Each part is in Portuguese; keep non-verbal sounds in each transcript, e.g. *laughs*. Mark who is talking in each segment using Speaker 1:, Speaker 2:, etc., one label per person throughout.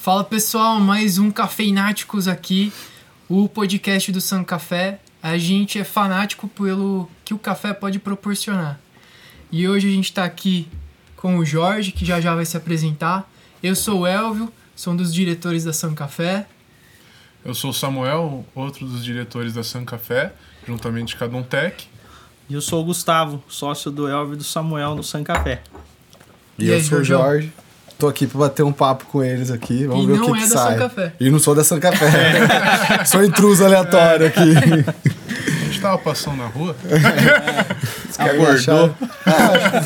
Speaker 1: Fala pessoal, mais um Cafeináticos aqui, o podcast do San Café. A gente é fanático pelo que o café pode proporcionar. E hoje a gente está aqui com o Jorge, que já já vai se apresentar. Eu sou o Elvio, sou um dos diretores da San Café.
Speaker 2: Eu sou o Samuel, outro dos diretores da San Café, juntamente com a Dontec.
Speaker 3: E eu sou o Gustavo, sócio do Elvio e do Samuel no San Café.
Speaker 4: E,
Speaker 1: E
Speaker 4: eu
Speaker 1: aí,
Speaker 4: sou o
Speaker 1: Jorjão?
Speaker 4: Jorge. Tô aqui pra bater um papo com eles aqui. Vamos
Speaker 1: E
Speaker 4: ver
Speaker 1: não
Speaker 4: o que,
Speaker 1: é
Speaker 4: que
Speaker 1: da
Speaker 4: sai.
Speaker 1: San Café.
Speaker 4: E não sou da San Café. *laughs* sou intruso aleatório aqui.
Speaker 2: A gente tava passando na rua. *laughs*
Speaker 4: Acordou.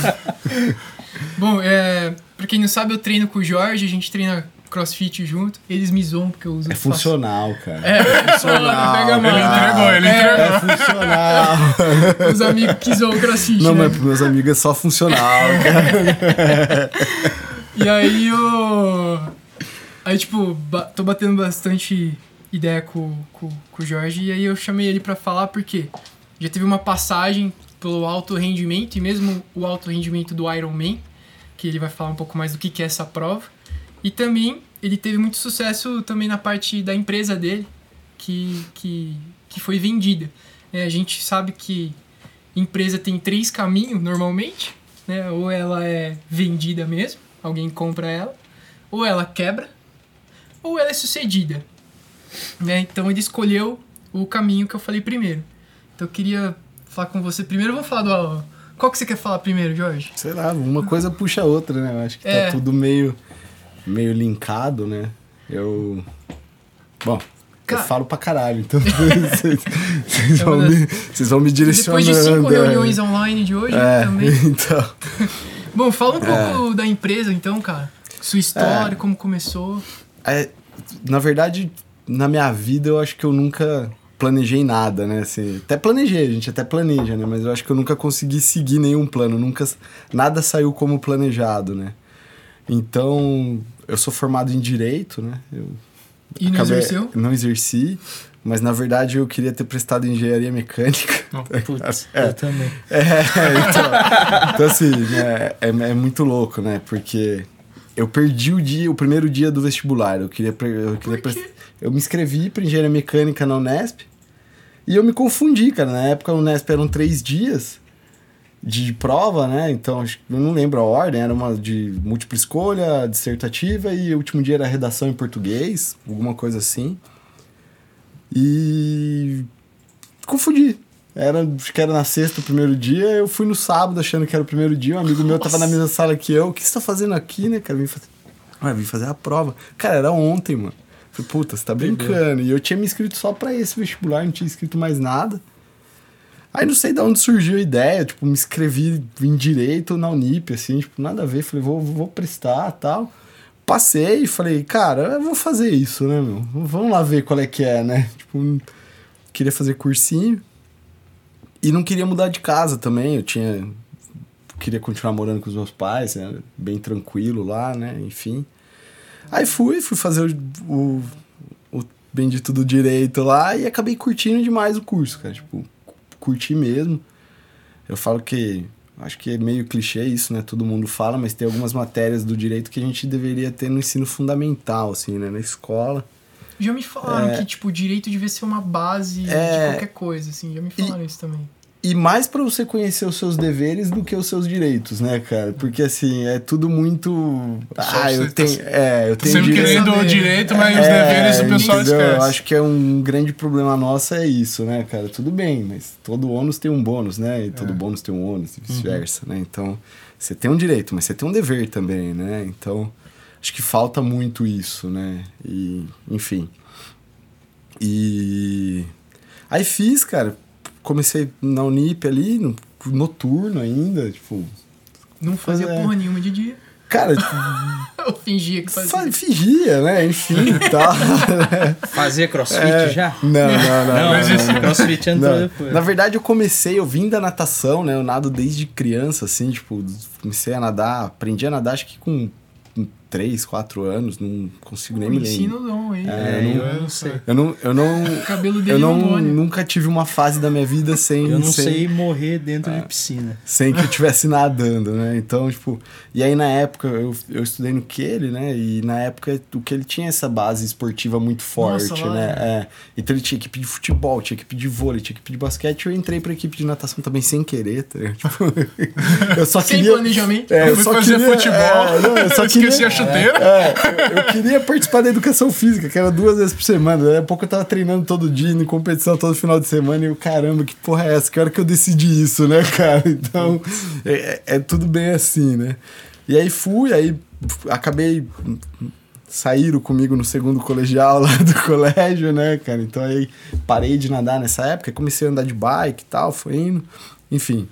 Speaker 4: *laughs*
Speaker 1: Bom, é, pra quem não sabe, eu treino com o Jorge, a gente treina crossfit junto. Eles me zoam porque eu uso
Speaker 4: É funcional, cara.
Speaker 1: É, funcional. Pega mal.
Speaker 2: Ele entregou, ele
Speaker 1: É,
Speaker 2: entregou.
Speaker 4: É funcional.
Speaker 1: Os amigos que zoam o crossfit,
Speaker 4: Não,
Speaker 1: né?
Speaker 4: mas pros meus amigos é só funcional, cara.
Speaker 1: E aí eu. Aí, tipo, ba- tô batendo bastante ideia com, com, com o Jorge. E aí eu chamei ele pra falar porque já teve uma passagem pelo alto rendimento e mesmo o alto rendimento do Ironman, que ele vai falar um pouco mais do que, que é essa prova. E também ele teve muito sucesso também na parte da empresa dele, que, que, que foi vendida. É, a gente sabe que empresa tem três caminhos normalmente, né? Ou ela é vendida mesmo, alguém compra ela, ou ela quebra, ou ela é sucedida. Né? Então ele escolheu o caminho que eu falei primeiro. Então eu queria falar com você primeiro. Vamos falar do. Qual que você quer falar primeiro, Jorge?
Speaker 4: Sei lá, uma coisa puxa a outra, né? Eu acho que
Speaker 1: É.
Speaker 4: tá tudo meio, meio linkado, né? Eu. Bom,
Speaker 1: Cara-
Speaker 4: eu falo pra caralho, então *laughs* vocês, vocês
Speaker 1: É
Speaker 4: vão, me, vocês vão me direcionando.
Speaker 1: Depois de cinco
Speaker 4: é.
Speaker 1: reuniões online de hoje
Speaker 4: É,
Speaker 1: também. *laughs*
Speaker 4: então. *laughs*
Speaker 1: Bom, fala um pouco da empresa então, cara. Sua história,
Speaker 4: É.
Speaker 1: como começou.
Speaker 4: É, na verdade, na minha vida, eu acho que eu nunca planejei nada, né? Assim, até planejei, a gente até planeja, né? Mas eu acho que eu nunca consegui seguir nenhum plano, nunca nada saiu como planejado, né? Então, eu sou formado em direito, né? Eu
Speaker 1: E não
Speaker 4: acabei-
Speaker 1: exerceu?
Speaker 4: Não exerci, mas na verdade eu queria ter prestado engenharia mecânica.
Speaker 3: Putz,
Speaker 4: É.
Speaker 3: eu também.
Speaker 4: É, *laughs* então, então assim, né, é, é muito louco, né? Porque eu perdi o dia, o primeiro dia do vestibular. Eu queria, eu queria
Speaker 1: Por quê?
Speaker 4: pres- eu me inscrevi para engenharia mecânica na Unesp e eu me confundi, cara. Na época a Unesp eram três dias de prova, né? Então eu não lembro a ordem, era uma de múltipla escolha, dissertativa e o último dia era redação em português, alguma coisa assim. E confundi. Era, acho que era na sexta o primeiro dia, eu fui no sábado achando que era o primeiro dia, um amigo meu tava na mesma sala que eu. O que você tá fazendo aqui, né, cara? Vim fazer. Ué, vim fazer a prova. Cara, era ontem, mano. Falei, puta, você tá brincando. E eu tinha me inscrito só pra esse vestibular, não tinha inscrito mais nada. Aí não sei de onde surgiu a ideia, tipo, me inscrevi em direito na Unip, assim, tipo, nada a ver. Falei, vou, vou prestar tal. Passei e falei, cara, eu vou fazer isso, né, meu? Vamos lá ver qual é que é, né? Tipo, queria fazer cursinho. E não queria mudar de casa também, eu tinha... Queria continuar morando com os meus pais, né? bem tranquilo lá, né? Enfim. Aí fui, fui fazer o, o, o bendito do direito lá e acabei curtindo demais o curso, cara. Tipo, curti mesmo. Eu falo que. Acho que é meio clichê isso, né? Todo mundo fala, mas tem algumas matérias do direito que a gente deveria ter no ensino fundamental, assim, né? Na escola.
Speaker 1: Já me falaram
Speaker 4: É.
Speaker 1: que, tipo, o direito devia ser uma base
Speaker 4: É.
Speaker 1: de qualquer coisa, assim. Já me falaram isso também.
Speaker 4: E mais pra você conhecer os seus deveres do que os seus direitos, né, cara? Porque assim, é tudo muito. Ah, eu
Speaker 2: tá
Speaker 4: tenho. É, eu
Speaker 2: Tô
Speaker 4: tenho
Speaker 2: sempre
Speaker 4: direito.
Speaker 2: querendo o direito, mas os
Speaker 4: É,
Speaker 2: deveres o pessoal
Speaker 4: entendeu? Eu
Speaker 2: esquece.
Speaker 4: acho que é um grande problema nosso é isso, né, cara? Tudo bem, mas todo ônus tem um bônus, né? E todo
Speaker 2: É.
Speaker 4: bônus tem um ônus e vice-versa, né? Então, você tem um direito, mas você tem um dever também, né? Então, acho que falta muito isso, né? E, enfim. E aí fiz, cara. Comecei na Unip ali, no, noturno ainda, tipo,
Speaker 1: Não fazia
Speaker 4: É.
Speaker 1: porra nenhuma de dia.
Speaker 4: cara, *laughs*
Speaker 1: Eu fingia que fazia.
Speaker 4: fa- fingia, né? Enfim, *laughs* tal.
Speaker 3: Fazia crossfit
Speaker 4: É.
Speaker 3: já?
Speaker 4: Não, não, não.
Speaker 3: Não,
Speaker 4: não, não, não.
Speaker 3: crossfit entrou
Speaker 4: Não.
Speaker 3: depois.
Speaker 4: Na verdade, eu comecei, eu vim da natação, né? Eu nado desde criança, assim, tipo, comecei a nadar, aprendi a nadar acho que com 3, 4 anos, não consigo nem
Speaker 1: O
Speaker 4: me
Speaker 1: ensino
Speaker 4: lembrar.
Speaker 1: não, hein?
Speaker 4: É,
Speaker 3: É,
Speaker 4: eu
Speaker 3: eu
Speaker 2: não-
Speaker 3: não sei.
Speaker 4: Eu não, eu não, *laughs*
Speaker 1: cabelo dele
Speaker 4: eu
Speaker 1: é
Speaker 4: não,
Speaker 1: hormônio.
Speaker 4: nunca tive uma fase da minha vida sem,
Speaker 3: Eu não
Speaker 4: sem,
Speaker 3: sei morrer dentro de piscina.
Speaker 4: sem que eu estivesse nadando, né? Então, tipo, e aí na época eu, eu estudei no Kelly, né? E na época o Kelly tinha essa base esportiva muito forte,
Speaker 1: Nossa,
Speaker 4: né?
Speaker 1: é.
Speaker 4: É. Então ele tinha equipe de futebol, tinha equipe de vôlei, tinha equipe de basquete. Eu entrei pra equipe de natação também sem querer, tá? Tipo, *laughs* eu só
Speaker 1: Sem
Speaker 4: queria.
Speaker 1: planejamento.
Speaker 4: É, eu
Speaker 2: fui
Speaker 4: só
Speaker 2: fazer
Speaker 4: queria,
Speaker 2: futebol,
Speaker 4: é, não, eu só
Speaker 2: esqueci
Speaker 4: queria, é, eu- eu queria participar da educação física, que era duas vezes por semana. Daí a pouco eu tava treinando todo dia, em competição todo final de semana. E eu, caramba, que porra é essa? Que hora que eu decidi isso, né, cara? Então, é, é- é tudo bem assim, né? E aí fui, aí acabei. Saíram comigo no segundo colegial lá do *laughs* colégio, né, cara? Então aí parei de nadar nessa época, comecei a andar de bike e tal, foi indo. Enfim.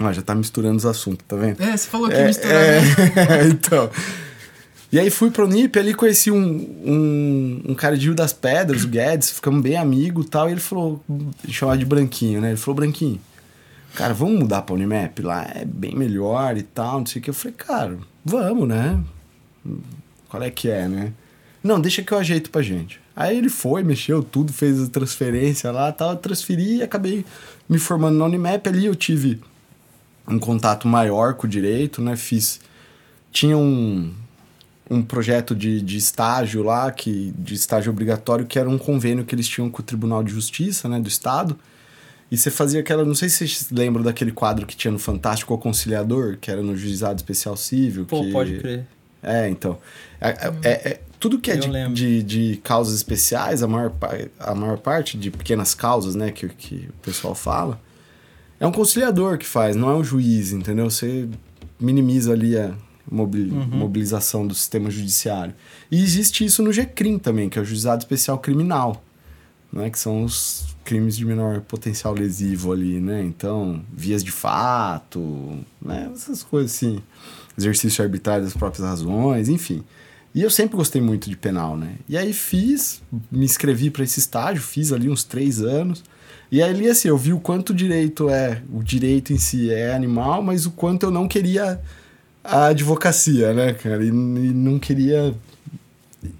Speaker 4: Ah, já tá misturando os assuntos, tá vendo?
Speaker 1: É, você falou que
Speaker 4: É, é,
Speaker 1: né? *laughs*
Speaker 4: então. E aí fui pro Unip, ali conheci um, um, um cara de Rio das Pedras, o Guedes, ficamos bem amigos e tal, e ele falou, chamava de Branquinho, né? Ele falou, Branquinho, cara, vamos mudar pra Unimap? Lá é bem melhor e tal, não sei o que. Eu falei, cara, vamos, né? Qual é que é, né? Não, deixa que eu ajeito pra gente. Aí ele foi, mexeu tudo, fez a transferência lá tal, eu transferi e acabei me formando na Unimap. Ali eu tive um contato maior com o direito, né? Fiz. Tinha um, um projeto de, de estágio lá, que, de estágio obrigatório, que era um convênio que eles tinham com o Tribunal de Justiça, né, do Estado. E você fazia aquela. Não sei se vocês lembram daquele quadro que tinha no Fantástico O Conciliador, que era no Juizado Especial Civil.
Speaker 3: Pô,
Speaker 4: que...
Speaker 3: pode crer.
Speaker 4: É, então. É, é- é- tudo que é de, de, de causas especiais, a maior, a maior parte de pequenas causas, né, que, que o pessoal fala, é um conciliador que faz, não é um juiz, entendeu? Você minimiza ali a mobili-
Speaker 3: Uhum.
Speaker 4: mobilização do sistema judiciário. E existe isso no GCRIM também, que é o Juizado Especial Criminal, né, que são os crimes de menor potencial lesivo ali, né? Então, vias de fato, né, essas coisas assim exercício arbitrário das próprias razões, enfim. E eu sempre gostei muito de penal, né? E aí fiz, me inscrevi para esse estágio, fiz ali uns três anos. E aí ali, assim, eu vi o quanto o direito é, o direito em si é animal, mas o quanto eu não queria a advocacia, né, cara? E, e não queria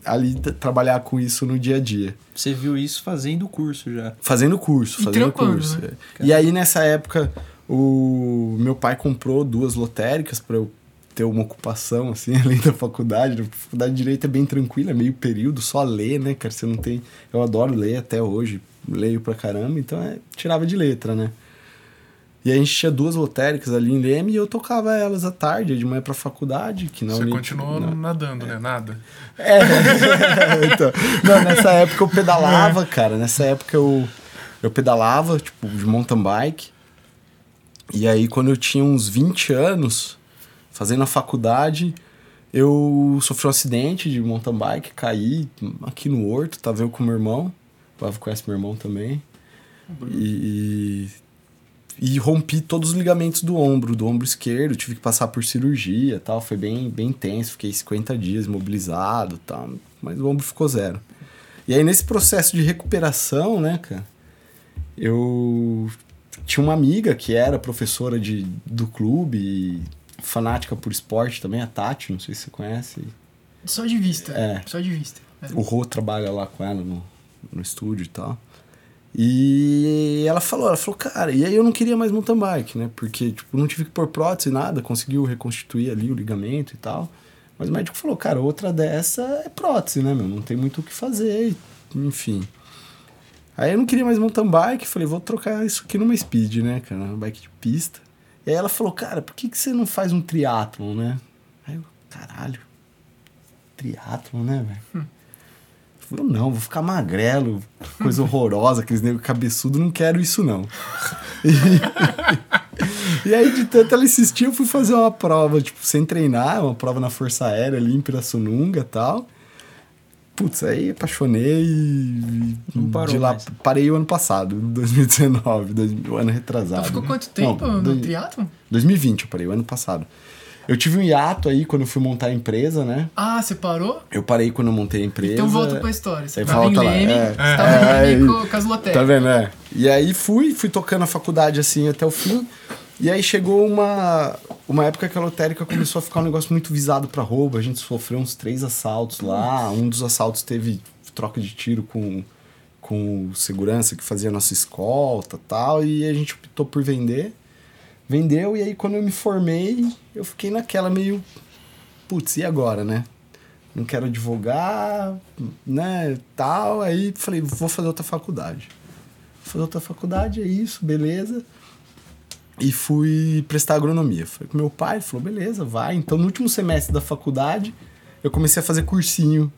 Speaker 4: ali trabalhar com isso no dia a dia.
Speaker 3: Você viu isso fazendo o curso já.
Speaker 4: Fazendo curso,
Speaker 1: E
Speaker 4: fazendo curso.
Speaker 1: né?
Speaker 4: é. E aí, nessa época, o meu pai comprou duas lotéricas para eu ter uma ocupação, assim, *laughs* além da faculdade. A faculdade de Direito é bem tranquila, é meio período, só ler, né, cara? Você não tem... Eu adoro ler até hoje, leio pra caramba, então é, tirava de letra, né? E a gente tinha duas lotéricas ali em Leme e eu tocava elas à tarde, de manhã pra faculdade, que não...
Speaker 2: Você continuou nadando, né? Nada. *laughs*
Speaker 4: É, então, não, nessa época eu pedalava, cara. Nessa época eu, eu pedalava, tipo, de mountain bike. E aí, quando eu tinha uns 20 anos, fazendo a faculdade, eu sofri um acidente de mountain bike, caí aqui no Horto, tava eu com meu irmão. O Pavo conhece meu irmão também. E, e rompi todos os ligamentos do ombro, do ombro esquerdo, tive que passar por cirurgia e tal, foi bem, bem intenso, fiquei 50 dias imobilizado e tal, mas o ombro ficou zero. E aí nesse processo de recuperação, né, cara, eu tinha uma amiga que era professora de, do clube, e fanática por esporte também, a Tati, não sei se você conhece.
Speaker 1: Só de vista.
Speaker 4: É.
Speaker 1: Só de vista. É.
Speaker 4: O Rô trabalha lá com ela no, no estúdio e tal. E ela falou, ela falou, cara, e aí eu não queria mais mountain bike, né? Porque, tipo, não tive que pôr prótese, nada, conseguiu reconstituir ali o ligamento e tal. Mas o médico falou, cara, outra dessa é prótese, né, meu? Não tem muito o que fazer, enfim. Aí eu não queria mais mountain bike, falei, vou trocar isso aqui numa speed, né, cara? Uma bike de pista. E aí ela falou, cara, por que, que você não faz um triatlon, né? Aí eu, caralho, triatlon, né, velho? Falou, não, vou ficar magrelo, coisa horrorosa, aqueles negros cabeçudo, não quero isso não. *laughs* E, e aí, de tanto ela insistir, eu fui fazer uma prova, tipo, sem treinar, uma prova na Força Aérea ali em Pirassununga e tal. Putz, aí apaixonei e
Speaker 3: Não parou
Speaker 4: de lá
Speaker 3: mais.
Speaker 4: parei o ano passado, 2019, *laughs* dois- o ano retrasado.
Speaker 1: Então ficou
Speaker 4: né?
Speaker 1: quanto tempo
Speaker 4: Não,
Speaker 1: no
Speaker 4: dois-
Speaker 1: triatlon?
Speaker 4: 2020 eu parei, o ano passado. Eu tive um hiato aí quando fui montar a empresa, né?
Speaker 1: Ah, você parou?
Speaker 4: Eu parei quando eu montei a empresa.
Speaker 1: Então volta pra história. Você tava em Leme,
Speaker 4: é.
Speaker 1: você tava em
Speaker 4: É,
Speaker 1: Leme
Speaker 4: aí-
Speaker 1: com, com as lotéricas.
Speaker 4: Tá vendo, é? E aí fui, fui tocando a faculdade assim até o fim. E aí chegou uma, uma época que a lotérica começou a ficar um negócio muito visado pra roubo. A gente sofreu uns três assaltos lá. Um dos assaltos teve troca de tiro com, com segurança que fazia nossa escolta tal. E a gente optou por vender. Vendeu, e aí quando eu me formei, eu fiquei naquela meio. Putz, e agora, né? Não quero advogar, né? Tal. Aí falei, vou fazer outra faculdade. Vou fazer outra faculdade, é isso, beleza e fui prestar agronomia. Foi com meu pai, falou, beleza, vai. Então, no último semestre da faculdade, eu comecei a fazer cursinho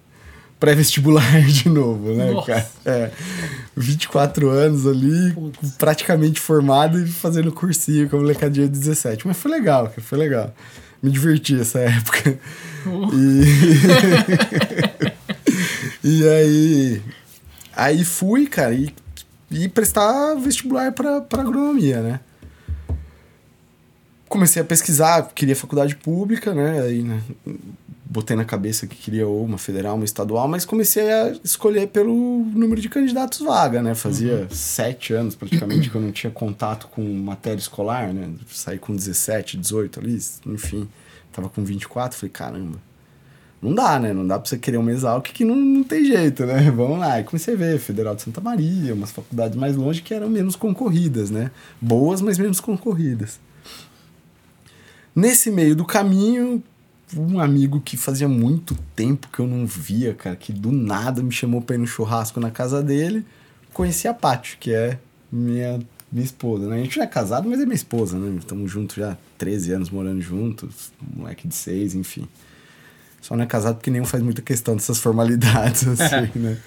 Speaker 4: pré-vestibular *laughs* de novo, né,
Speaker 1: Nossa.
Speaker 4: cara? É, 24 anos ali, praticamente formado e fazendo cursinho com a molecadinha de 17. Mas foi legal, cara, foi legal. Me diverti essa *laughs* época. E... *laughs* e aí... Aí fui, cara, e, e prestar vestibular pra, pra agronomia, né? comecei a pesquisar, queria faculdade pública, né? Aí, né, botei na cabeça que queria ou uma federal, uma estadual, mas comecei a escolher pelo número de candidatos vaga, né? Fazia sete anos praticamente que eu não tinha contato com matéria escolar, né? Saí com 17, 18 ali, enfim. Tava com 24, falei, caramba. Não dá, né? Não dá pra você querer uma exalc que não, não tem jeito, né? *laughs* Vamos lá. E comecei a ver Federal de Santa Maria, umas faculdades mais longe que eram menos concorridas, né? Boas, mas menos concorridas. Nesse meio do caminho, um amigo que fazia muito tempo que eu não via, cara, que do nada me chamou pra ir no churrasco na casa dele. Conheci a Paty, que é minha, minha esposa, né? A gente não é casado, mas é minha esposa, né? Estamos juntos já há 13 anos morando juntos, moleque de 6, enfim. Só não é casado porque nenhum faz muita questão dessas formalidades, *laughs* assim, *laughs* né?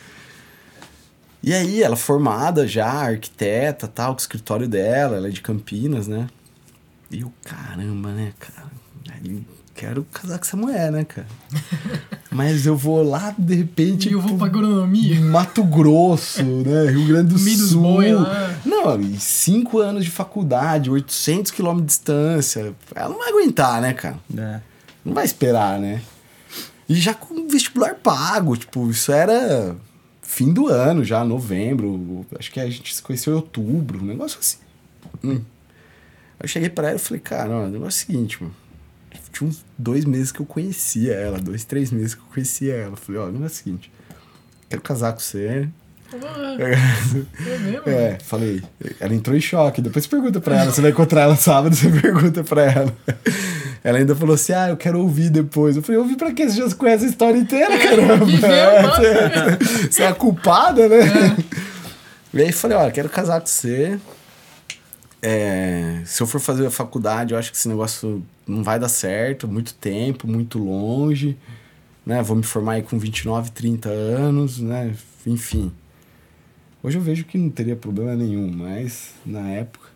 Speaker 4: E aí, ela formada já, arquiteta, tal, com o escritório dela, ela é de Campinas, né? E eu, caramba, né, cara? Aí, quero casar com essa mulher, né, cara? *laughs* Mas eu vou lá, de repente.
Speaker 1: E eu vou pra agronomia.
Speaker 4: Mato Grosso, né? Rio Grande do
Speaker 1: meio
Speaker 4: Sul.
Speaker 1: boi lá.
Speaker 4: Não, cinco anos de faculdade, 800 quilômetros de distância. Ela não vai aguentar, né, cara?
Speaker 3: É.
Speaker 4: Não vai esperar, né? E já com vestibular pago, tipo, isso era fim do ano já, novembro. Acho que a gente se conheceu em outubro, um negócio assim. Hum. Eu cheguei pra ela e falei, cara, ó, o negócio é o seguinte, mano. Tinha uns dois meses que eu conhecia ela, dois, três meses que eu conhecia ela. Falei, ó, o negócio é o seguinte, quero casar com você. *laughs*
Speaker 1: É mesmo?
Speaker 4: É, falei. Ela entrou em choque. Depois pergunta pra ela. Você vai encontrar ela sábado, *laughs* você pergunta pra ela. Ela ainda falou assim: Ah, eu quero ouvir depois. Eu falei: Ouvir pra quê? Você já conhece a história inteira, caramba.
Speaker 1: Viveu, *laughs*
Speaker 4: É, você, você é a culpada, né? E aí falei: Olha, quero casar com você. É, se eu for fazer a faculdade, eu acho que esse negócio não vai dar certo. Muito tempo, muito longe. Né? Vou me formar aí com 29, 30 anos, né? Enfim. Hoje eu vejo que não teria problema nenhum, mas na época.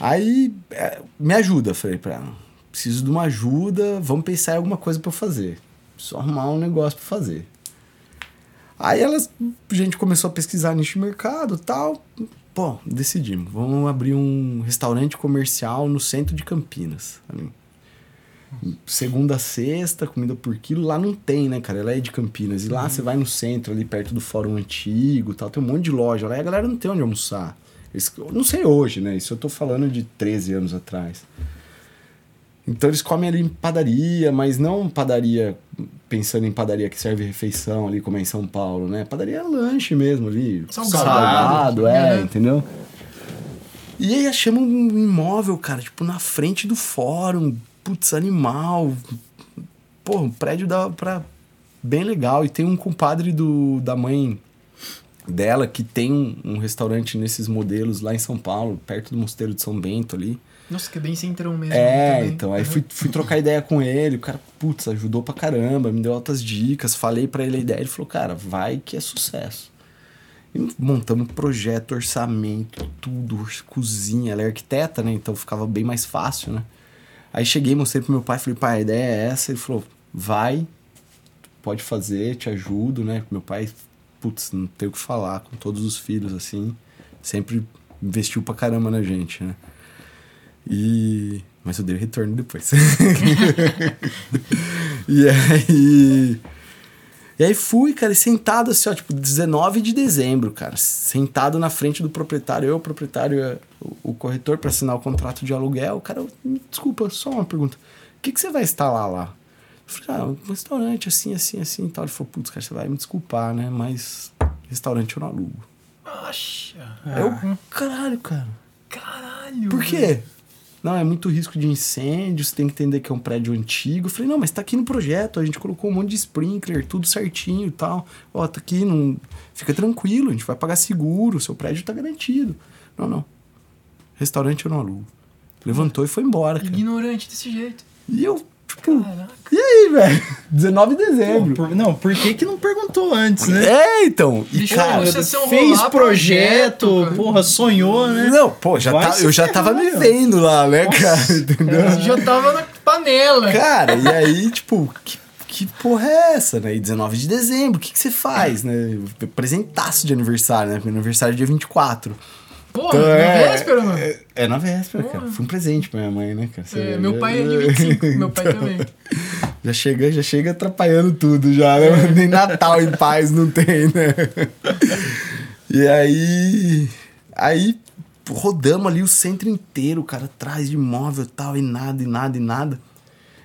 Speaker 4: Aí, é, me ajuda, falei pra ela. Preciso de uma ajuda, vamos pensar em alguma coisa eu fazer. Preciso arrumar um negócio pra fazer. Aí elas, a gente começou a pesquisar nicho de mercado tal. Pô, decidimos. Vamos abrir um restaurante comercial no centro de Campinas. Segunda a sexta, comida por quilo. Lá não tem, né, cara? Ela é de Campinas. E lá você vai no centro, ali perto do Fórum Antigo tal. Tem um monte de loja lá e a galera não tem onde almoçar. Eles, não sei hoje, né? Isso eu tô falando de 13 anos atrás. Então eles comem ali em padaria, mas não padaria pensando em padaria que serve refeição ali, como é em São Paulo, né? Padaria é lanche mesmo ali.
Speaker 1: Salgado.
Speaker 4: Salgado, é,
Speaker 1: É.
Speaker 4: entendeu? E aí achamos um imóvel, cara, tipo, na frente do fórum. Putz, animal. Pô, um prédio da, pra... bem legal. E tem um compadre do, da mãe dela que tem um, um restaurante nesses modelos lá em São Paulo, perto do Mosteiro de São Bento ali.
Speaker 1: Nossa, que é bem centrão mesmo.
Speaker 4: É,
Speaker 1: também.
Speaker 4: então, aí
Speaker 1: Uhum.
Speaker 4: fui, fui trocar ideia com ele, o cara, putz, ajudou pra caramba, me deu altas dicas, falei pra ele a ideia, ele falou, cara, vai que é sucesso. E montamos projeto, orçamento, tudo, cozinha, ela é arquiteta, né, então ficava bem mais fácil, né. Aí cheguei, mostrei pro meu pai, falei, pai, a ideia é essa, ele falou, vai, pode fazer, te ajudo, né, meu pai, putz, não tem o que falar, com todos os filhos, assim, sempre investiu pra caramba na gente, né. E. Mas eu dei retorno depois. *laughs* e aí. E aí fui, cara, e sentado assim, ó, tipo, 19 de dezembro, cara. Sentado na frente do proprietário, eu, o proprietário, o, o corretor, para assinar o contrato de aluguel. Cara, me desculpa, só uma pergunta. O que, que você vai instalar lá? Eu falei, ah, um restaurante assim, assim, assim e tal. Ele falou, putz, cara, você vai me desculpar, né? Mas restaurante eu não alugo.
Speaker 1: Poxa.
Speaker 4: Aí eu, caralho, cara.
Speaker 1: Caralho.
Speaker 4: Por quê? Não, é muito risco de incêndio, você tem que entender que é um prédio antigo. Eu falei, não, mas tá aqui no projeto, a gente colocou um monte de sprinkler, tudo certinho e tal. Ó, tá aqui, não... fica tranquilo, a gente vai pagar seguro, seu prédio tá garantido. Não, não. Restaurante eu não alugo. Levantou e foi embora, cara.
Speaker 1: Ignorante desse jeito.
Speaker 4: E eu,
Speaker 1: Caraca.
Speaker 4: e aí, velho? *laughs* 19 de dezembro.
Speaker 3: Pô, por- não, por que que não perguntou antes, né?
Speaker 4: É, então. E,
Speaker 1: Deixa
Speaker 4: cara,
Speaker 3: Fez projeto,
Speaker 1: projeto,
Speaker 3: porra, sonhou, né?
Speaker 4: não, pô, já tá, eu já tava me vendo lá, né, cara? *laughs* Entendeu?
Speaker 1: Já tava na panela.
Speaker 4: Cara, e aí, tipo, que, que porra é essa, né? E 19 de dezembro, o que, que você faz, né? Presentaço de aniversário, né? Meu aniversário é dia 24.
Speaker 1: Porra,
Speaker 4: Então,
Speaker 1: na
Speaker 4: é-
Speaker 1: véspera, mano.
Speaker 4: É, é na véspera, cara.
Speaker 1: Porra.
Speaker 4: Foi um presente pra minha mãe, né, cara? Você-
Speaker 1: É, meu pai é de 25, meu pai *laughs* também.
Speaker 4: Já chega, já chega atrapalhando tudo, já, né? Nem Natal em paz não tem, né? E aí. Aí rodamos ali o centro inteiro, cara, atrás de imóvel e tal, e nada, e nada, e nada.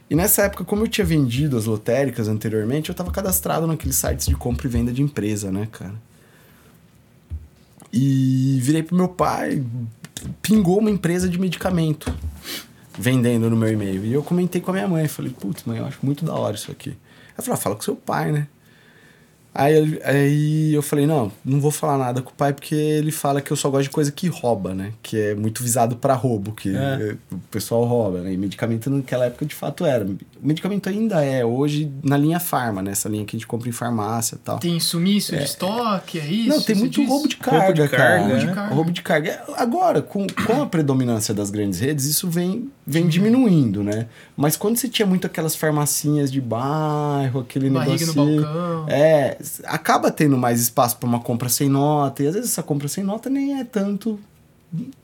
Speaker 4: E nessa época, como eu tinha vendido as lotéricas anteriormente, eu tava cadastrado naqueles sites de compra e venda de empresa, né, cara? E virei pro meu pai, pingou uma empresa de medicamento vendendo no meu e-mail. E eu comentei com a minha mãe, falei, putz, mãe, eu acho muito da hora isso aqui. Ela falou, ah, fala com seu pai, né? Aí, aí eu falei, não, não vou falar nada com o pai porque ele fala que eu só gosto de coisa que rouba, né? Que é muito visado pra roubo, que
Speaker 3: É.
Speaker 4: eh, o pessoal rouba, né? E medicamento naquela época de fato era. O medicamento ainda é hoje na linha farma, né? Essa linha que a gente compra em farmácia e tal.
Speaker 1: Tem sumiço de estoque, é isso?
Speaker 4: Não, tem muito
Speaker 1: diz?
Speaker 4: roubo de carga,
Speaker 3: Roubo de
Speaker 4: cara.
Speaker 3: carga,
Speaker 1: Roubo de
Speaker 4: né?
Speaker 1: carga.
Speaker 4: Roubo de carga. Agora, com, com a predominância das grandes redes, isso vem, vem diminuindo, né? Mas quando você tinha muito aquelas farmacinhas de bairro, aquele
Speaker 1: Barriga no
Speaker 4: negocinho...
Speaker 1: balcão.
Speaker 4: É, acaba tendo mais espaço para uma compra sem nota. E às vezes essa compra sem nota nem é tanto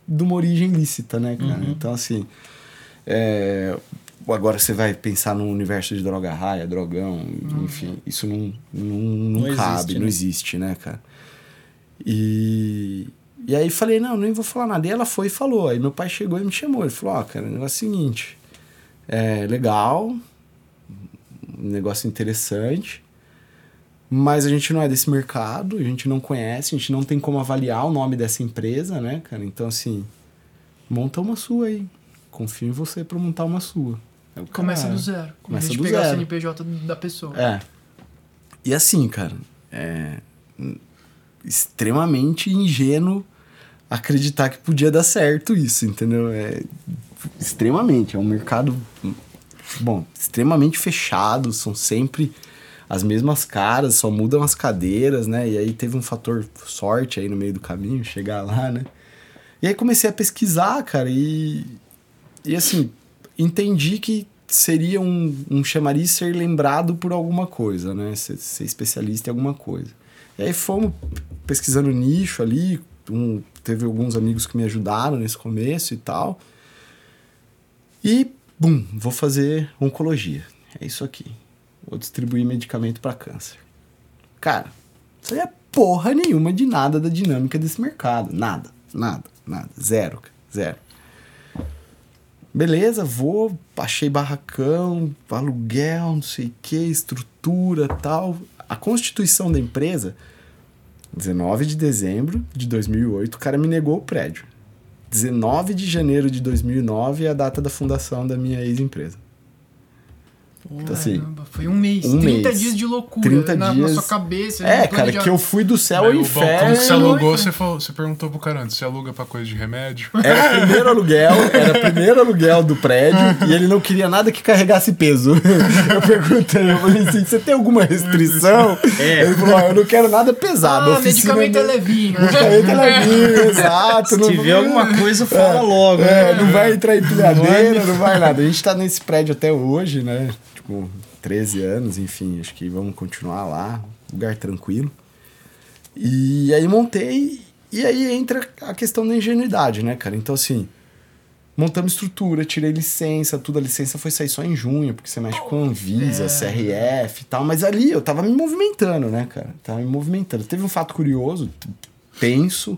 Speaker 4: de uma origem lícita, né, cara?
Speaker 1: Uhum.
Speaker 4: Então, assim... é, agora você vai pensar no universo de droga raia, drogão, enfim, isso não, não, não,
Speaker 3: Não
Speaker 4: cabe,
Speaker 3: existe,
Speaker 4: não
Speaker 3: né?
Speaker 4: existe, né, cara? E, e aí falei, não, nem vou falar nada. E ela foi e falou. Aí meu pai chegou e me chamou. Ele falou, ó, cara, o negócio é o seguinte. É legal, um negócio interessante, mas a gente não é desse mercado, a gente não conhece, a gente não tem como avaliar o nome dessa empresa, né, cara? Então, assim, monta uma sua aí. Confio em você pra montar uma sua. O
Speaker 1: Começa
Speaker 4: cara-
Speaker 1: do zero.
Speaker 4: Começa
Speaker 1: a gente
Speaker 4: do
Speaker 1: pegar o
Speaker 4: zero.
Speaker 1: CNPJ da pessoa.
Speaker 4: É. E assim, cara, é extremamente ingênuo acreditar que podia dar certo isso, entendeu? É extremamente, é um mercado bom, extremamente fechado, são sempre as mesmas caras, só mudam as cadeiras, né? E aí teve um fator sorte aí no meio do caminho, chegar lá, né? E aí comecei a pesquisar, cara, e, e assim, entendi que seria um, um chamariz ser lembrado por alguma coisa, né? Ser, ser especialista em alguma coisa. E aí fomos pesquisando nicho ali, um, teve alguns amigos que me ajudaram nesse começo e tal. E, bum, vou fazer oncologia. É isso aqui. Vou distribuir medicamento para câncer. Cara, isso aí é porra nenhuma de nada da dinâmica desse mercado. Nada, nada, nada. Zero, zero. Beleza, vou, achei barracão, aluguel, não sei o que, estrutura tal. A constituição da empresa, 19 de dezembro de 2008, o cara me negou o prédio. 19 de janeiro de 2009 é a data da fundação da minha ex-empresa. Então, assim,
Speaker 1: Caramba, foi um mês.
Speaker 4: um
Speaker 1: 30
Speaker 4: mês.
Speaker 1: dias de loucura
Speaker 4: 30
Speaker 1: na, na
Speaker 4: dias.
Speaker 1: sua cabeça.
Speaker 4: É, cara,
Speaker 1: planeja-
Speaker 4: que eu fui do céu
Speaker 2: Aí
Speaker 4: ao
Speaker 2: o balcão
Speaker 4: inferno.
Speaker 2: que você alugou,
Speaker 1: né?
Speaker 2: você, falou, você perguntou pro cara antes, você aluga pra coisa de remédio?
Speaker 4: Era o primeiro aluguel, era o primeiro aluguel do prédio e ele não queria nada que carregasse peso. *laughs* Eu perguntei, eu falei assim: você tem alguma restrição?
Speaker 3: É.
Speaker 4: Ele falou: ó, eu não quero nada pesado.
Speaker 1: Ah, medicamento é
Speaker 4: não-
Speaker 1: levinho.
Speaker 4: Medicamento é levinho, exato. *laughs*
Speaker 3: Se
Speaker 4: não-
Speaker 3: tiver alguma coisa, fala logo.
Speaker 4: É,
Speaker 3: né?
Speaker 4: não vai entrar em pilhadeira, não vai nada. A gente tá nesse prédio até hoje, né? Tipo, 13 anos, enfim, acho que vamos continuar lá, lugar tranquilo. E aí montei, e aí entra a questão da ingenuidade, né, cara? Então, assim, Montamos estrutura, tirei licença, tudo. A licença foi sair só em junho, porque você mexe com Anvisa,
Speaker 1: É.
Speaker 4: CRF e tal. Mas ali eu tava me movimentando, né, cara? Tava me movimentando. Teve um fato curioso, tenso,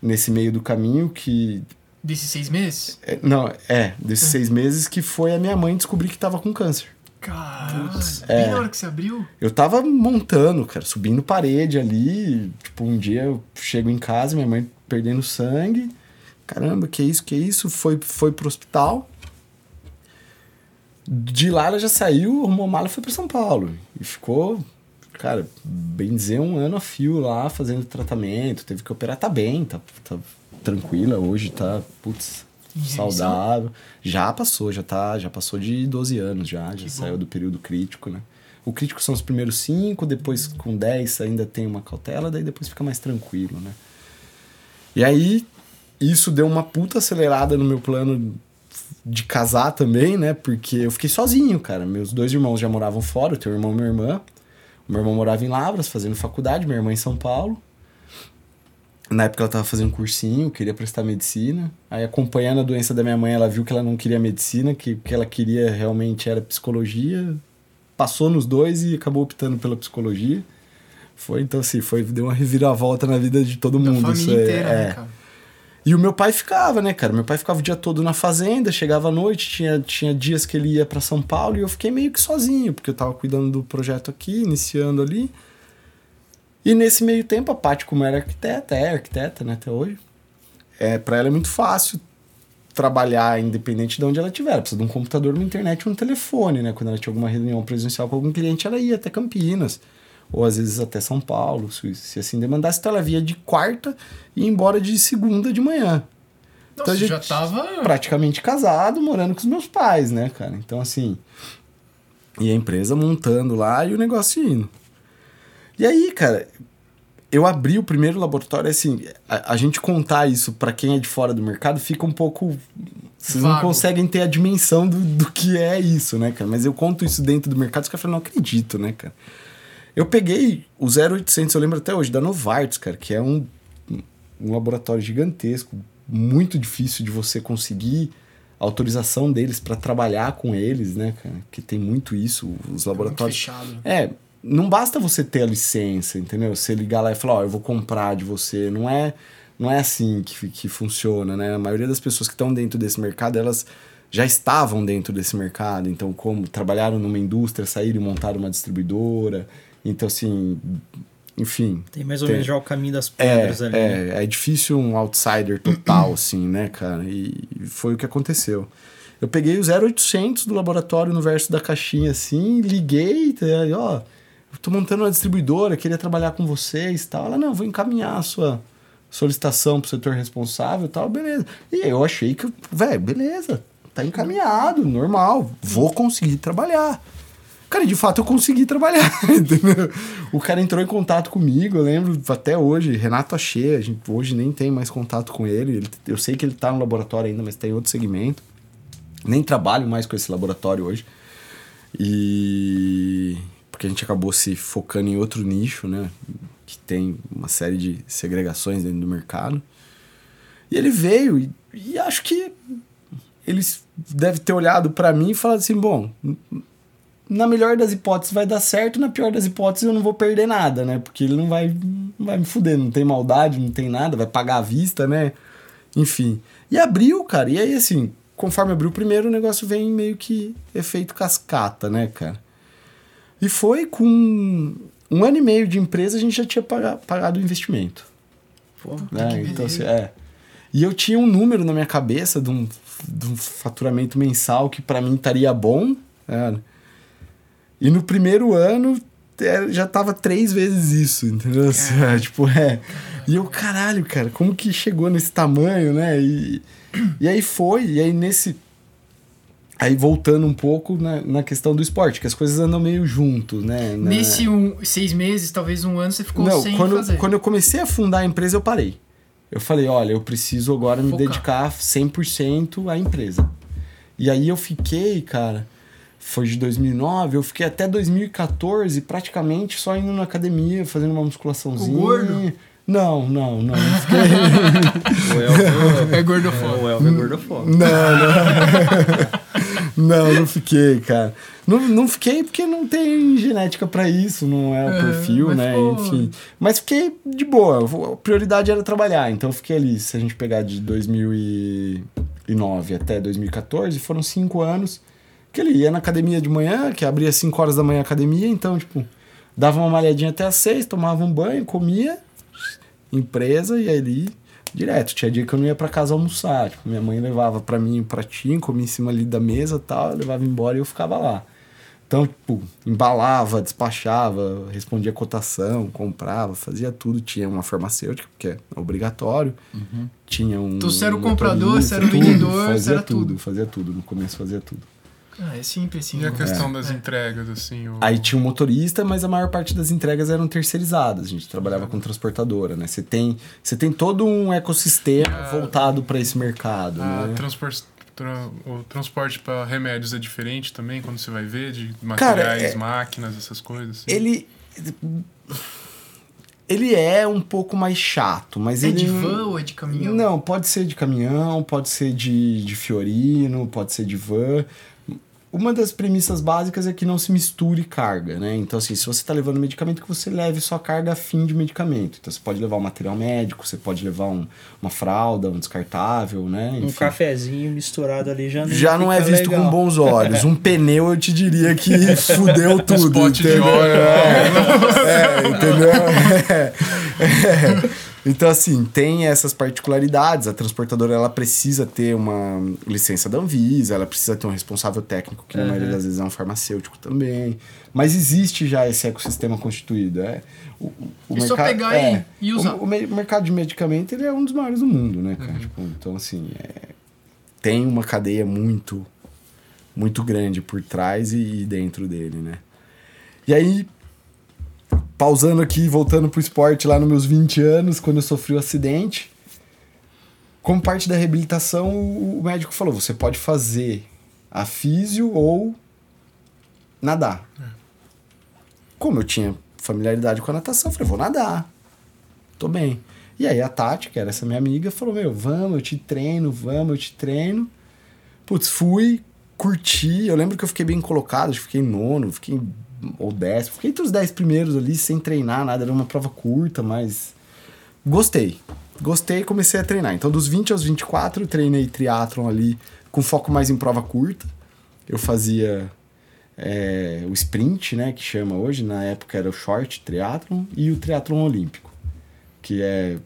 Speaker 4: nesse meio do caminho, que.
Speaker 1: Desses seis meses?
Speaker 4: é, Não, é, desses seis meses, que foi a minha mãe descobrir que tava com câncer.
Speaker 1: Caralho.
Speaker 4: é.
Speaker 1: Bem na hora que você abriu?
Speaker 4: Eu tava montando, cara, subindo parede ali. Tipo, um dia eu chego em casa, minha mãe perdendo sangue. Caramba, que isso, que isso? Foi, foi pro hospital. De lá ela já saiu, arrumou mala e foi pra São Paulo. E ficou, cara, bem dizer, um ano a fio lá fazendo tratamento. Teve que operar, tá bem, tá, tá tranquila hoje, tá, putz? Saudável. Já passou, já tá, já passou de 12 anos já, já saiu do período crítico, né? O crítico são os primeiros cinco, depois com 10 ainda tem uma cautela, daí depois fica mais tranquilo, né? E aí, isso deu uma puta acelerada no meu plano de casar também, né? Porque eu fiquei sozinho, cara. Meus dois irmãos já moravam fora, eu tenho um irmão e minha irmã. O meu irmão morava em Lavras, fazendo faculdade, minha irmã em São Paulo. Na época ela tava fazendo um cursinho, queria prestar medicina. Aí acompanhando a doença da minha mãe, ela viu que ela não queria medicina, que o que ela queria realmente era psicologia. Passou nos dois e acabou optando pela psicologia. Foi, então assim, foi, deu uma reviravolta na vida de todo
Speaker 1: Da
Speaker 4: mundo.
Speaker 1: família
Speaker 4: isso aí,
Speaker 1: inteira,
Speaker 4: é.
Speaker 1: né, cara?
Speaker 4: E o meu pai ficava, né, cara? Meu pai ficava o dia todo na fazenda, chegava à noite, tinha, tinha dias que ele ia pra São Paulo e eu fiquei meio que sozinho, porque eu tava cuidando do projeto aqui, iniciando ali. E nesse meio tempo, a Paty, como era arquiteta, é arquiteta, né, até hoje, é, pra ela é muito fácil trabalhar independente de onde ela estiver. Ela precisa de um computador, uma internet um telefone, né? Quando ela tinha alguma reunião presencial com algum cliente, ela ia até Campinas. Ou às vezes até São Paulo, se, se assim demandasse. Então ela via de quarta e ia embora de segunda de manhã.
Speaker 1: Nossa,
Speaker 4: a gente
Speaker 1: já tava...
Speaker 4: praticamente casado, morando com os meus pais, né, cara? Então, assim. E a empresa montando lá e o negócio indo. E aí, cara, eu abri o primeiro laboratório, assim, a, a gente contar isso pra quem é de fora do mercado fica um pouco. Vocês não
Speaker 1: Vago.
Speaker 4: conseguem ter a dimensão do, do que é isso, né, cara? Mas eu conto isso dentro do mercado, os caras falam, não acredito, né, cara? Eu peguei o 0800, eu lembro até hoje, da Novartis, cara, que é um, um laboratório gigantesco, muito difícil de você conseguir autorização deles para trabalhar com eles, né, cara? Que tem muito isso, os
Speaker 1: Muito
Speaker 4: laboratórios.
Speaker 1: fechado.
Speaker 4: É, não basta você ter a licença, entendeu? Você ligar lá e falar, ó, eu vou comprar de você. Não é, não é assim que, que funciona, né? A maioria das pessoas que estão dentro desse mercado, elas já estavam dentro desse mercado. Então, como trabalharam numa indústria, saíram e montaram uma distribuidora. Então, assim, enfim.
Speaker 3: Tem mais ou
Speaker 4: Tem.
Speaker 3: menos já o caminho das
Speaker 4: É,
Speaker 3: pedras ali. né?
Speaker 4: é, é difícil um outsider total, *clears throat* assim, né, cara? E foi o que aconteceu. Eu peguei o 0800 do laboratório no verso da caixinha, assim, liguei, tá, ó, tô montando uma distribuidora, queria trabalhar com vocês tal. Ela, não, vou encaminhar a sua solicitação pro setor responsável tal, beleza. E eu achei que, velho, beleza, tá encaminhado, normal, vou conseguir trabalhar. Cara, de fato eu consegui trabalhar, *laughs* entendeu? O cara entrou em contato comigo, eu lembro até hoje, Renato Achê, a gente hoje nem tem mais contato com ele, ele- eu sei que ele tá no laboratório ainda, mas tá em outro segmento. Nem trabalho mais com esse laboratório hoje. E porque a gente acabou se focando em outro nicho, né, que tem uma série de segregações dentro do mercado. E ele veio e, e acho que ele deve ter olhado pra mim e falado assim, bom, na melhor das hipóteses vai dar certo, na pior das hipóteses eu não vou perder nada, né? Porque ele não vai, não vai me fuder, não tem maldade, não tem nada, vai pagar à vista, né? Enfim. E abriu, cara. E aí, assim, conforme abriu o primeiro, o negócio vem meio que efeito cascata, né, cara? E foi com um ano e meio de empresa, a gente já tinha paga- pagado o investimento.
Speaker 3: Pô,
Speaker 4: né? Então, assim, é. E eu tinha um número na minha cabeça de um, de um faturamento mensal que para mim estaria bom. né? E no primeiro ano é, já tava três vezes isso, entendeu? Assim, é, tipo, é. E eu, caralho, cara, como que chegou nesse tamanho, né? E, e aí foi, e aí nesse. Aí voltando um pouco na, na questão do esporte, que as coisas andam meio junto, né? Na-
Speaker 1: Nesse um, seis meses, talvez um ano, você ficou
Speaker 4: não,
Speaker 1: sem
Speaker 4: quando,
Speaker 1: fazer.
Speaker 4: quando eu comecei a fundar a empresa, eu parei. Eu falei, olha, eu preciso agora me
Speaker 1: Focar.
Speaker 4: dedicar 100% à empresa. E aí eu fiquei, cara, foi de 2009, eu fiquei até 2014 praticamente só indo na academia, fazendo uma musculaçãozinha.
Speaker 1: O gordo?
Speaker 4: Não, não, não. não *laughs* fiquei...
Speaker 3: O Elvio
Speaker 1: É
Speaker 3: é,
Speaker 1: gordofóbico.
Speaker 3: o Elvio é gordofóbico.
Speaker 4: Não, não. *laughs* não, não fiquei, cara. Não, não fiquei porque não tem genética pra isso, não é o
Speaker 1: É,
Speaker 4: perfil,
Speaker 1: mas
Speaker 4: né?
Speaker 1: ficou-
Speaker 4: Enfim. Mas fiquei de boa. A prioridade era trabalhar. Então eu fiquei ali, se a gente pegar de 2009 até 2014, foram cinco anos que ele ia na academia de manhã, que abria 5 horas da manhã a academia, então, tipo, dava uma malhadinha até às 6, tomava um banho, comia, empresa e ali direto. Tinha dia que eu não ia pra casa almoçar. Tipo, minha mãe levava pra mim um pratinho, comia em cima ali da mesa e tal, eu levava embora e eu ficava lá. Então, tipo, embalava, despachava, respondia cotação, comprava, fazia tudo. Tinha uma farmacêutica, que é obrigatório. Tinha um.
Speaker 1: Então, você era o comprador, você era o vendedor,
Speaker 4: Fazia
Speaker 1: era
Speaker 4: tudo,
Speaker 1: tudo.
Speaker 4: fazia tudo. No começo fazia tudo.
Speaker 1: Ah, é simples assim.
Speaker 2: E a
Speaker 1: né?
Speaker 2: questão das
Speaker 1: É.
Speaker 2: entregas, assim. O...
Speaker 4: Aí tinha um motorista, mas a maior parte das entregas eram terceirizadas. A gente trabalhava com transportadora, né? Você tem, você tem todo um ecossistema
Speaker 2: Ah.
Speaker 4: voltado para esse mercado,
Speaker 2: a
Speaker 4: né?
Speaker 2: transpor- tra- o transporte para remédios é diferente também, quando você vai ver, de materiais,
Speaker 4: é-
Speaker 2: máquinas, essas coisas. Assim.
Speaker 4: Ele ele é um pouco mais chato, mas
Speaker 1: É
Speaker 4: ele
Speaker 1: de van ou é de caminhão?
Speaker 4: Não, pode ser de caminhão, pode ser de, de Fiorino, pode ser de van. Uma das premissas básicas é que não se misture carga, né? Então, assim, se você está levando medicamento, que você leve só carga fim de medicamento. Então, você pode levar um material médico, você pode levar um- uma fralda, um descartável, né?
Speaker 3: Um
Speaker 4: Enfim.
Speaker 3: cafezinho misturado ali já não
Speaker 4: Já não é visto
Speaker 3: legal.
Speaker 4: com bons olhos. Um *laughs* pneu eu te diria que *laughs* fudeu tudo.
Speaker 2: pote de
Speaker 4: entendeu?
Speaker 2: óleo,
Speaker 4: É, entendeu? *laughs* É, é. Então, assim, tem essas particularidades. A transportadora ela precisa ter uma licença da Anvisa, ela precisa ter um responsável técnico, que na maioria das vezes é um farmacêutico também. Mas existe já esse ecossistema constituído. É. O, o
Speaker 1: É só pegar e- e usar.
Speaker 4: O, o me- mercado de medicamento ele é um dos maiores do mundo, né, cara? Tipo, então, assim, é, tem uma cadeia muito, muito grande por trás e, e dentro dele, né? E aí, pausando aqui, voltando pro esporte lá nos meus 20 anos, quando eu sofri o acidente, como parte da reabilitação, o médico falou: você pode fazer a físio ou nadar. Como eu tinha familiaridade com a natação, eu falei: vou nadar. Tô bem. E aí a Tati, que era essa minha amiga, falou: Meu, vamos, eu te treino, vamos, eu te treino. Putz, fui, curti. Eu lembro que eu fiquei bem colocado, fiquei nono, fiquei ou décimo, fiquei entre os dez primeiros ali, sem treinar nada, era uma prova curta, mas gostei. Gostei e comecei a treinar. Então, dos 20 aos 24, eu treinei triatlon ali com foco mais em prova curta. Eu fazia é, o sprint, né, que chama hoje, na época era o short triatlon e o triatlon olímpico, que é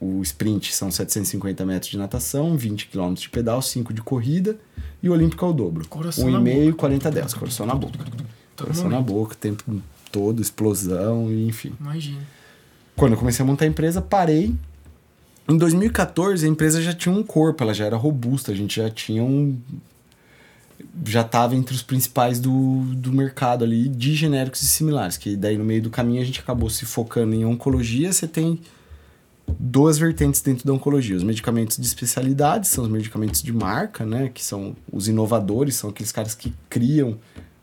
Speaker 4: o, o sprint são 750 metros de natação, 20 km de pedal, 5 de corrida e o olímpico é o dobro.
Speaker 1: Coração na
Speaker 4: 1,5 40 10, coração na boca. Coração na
Speaker 1: momento.
Speaker 4: boca, o tempo todo, explosão, enfim.
Speaker 1: Imagina.
Speaker 4: Quando eu comecei a montar a empresa, parei. Em 2014, a empresa já tinha um corpo, ela já era robusta, a gente já tinha um. Já estava entre os principais do, do mercado ali de genéricos e similares. Que daí no meio do caminho a gente acabou se focando em oncologia. Você tem duas vertentes dentro da oncologia. Os medicamentos de especialidade são os medicamentos de marca, né? Que são os inovadores, são aqueles caras que criam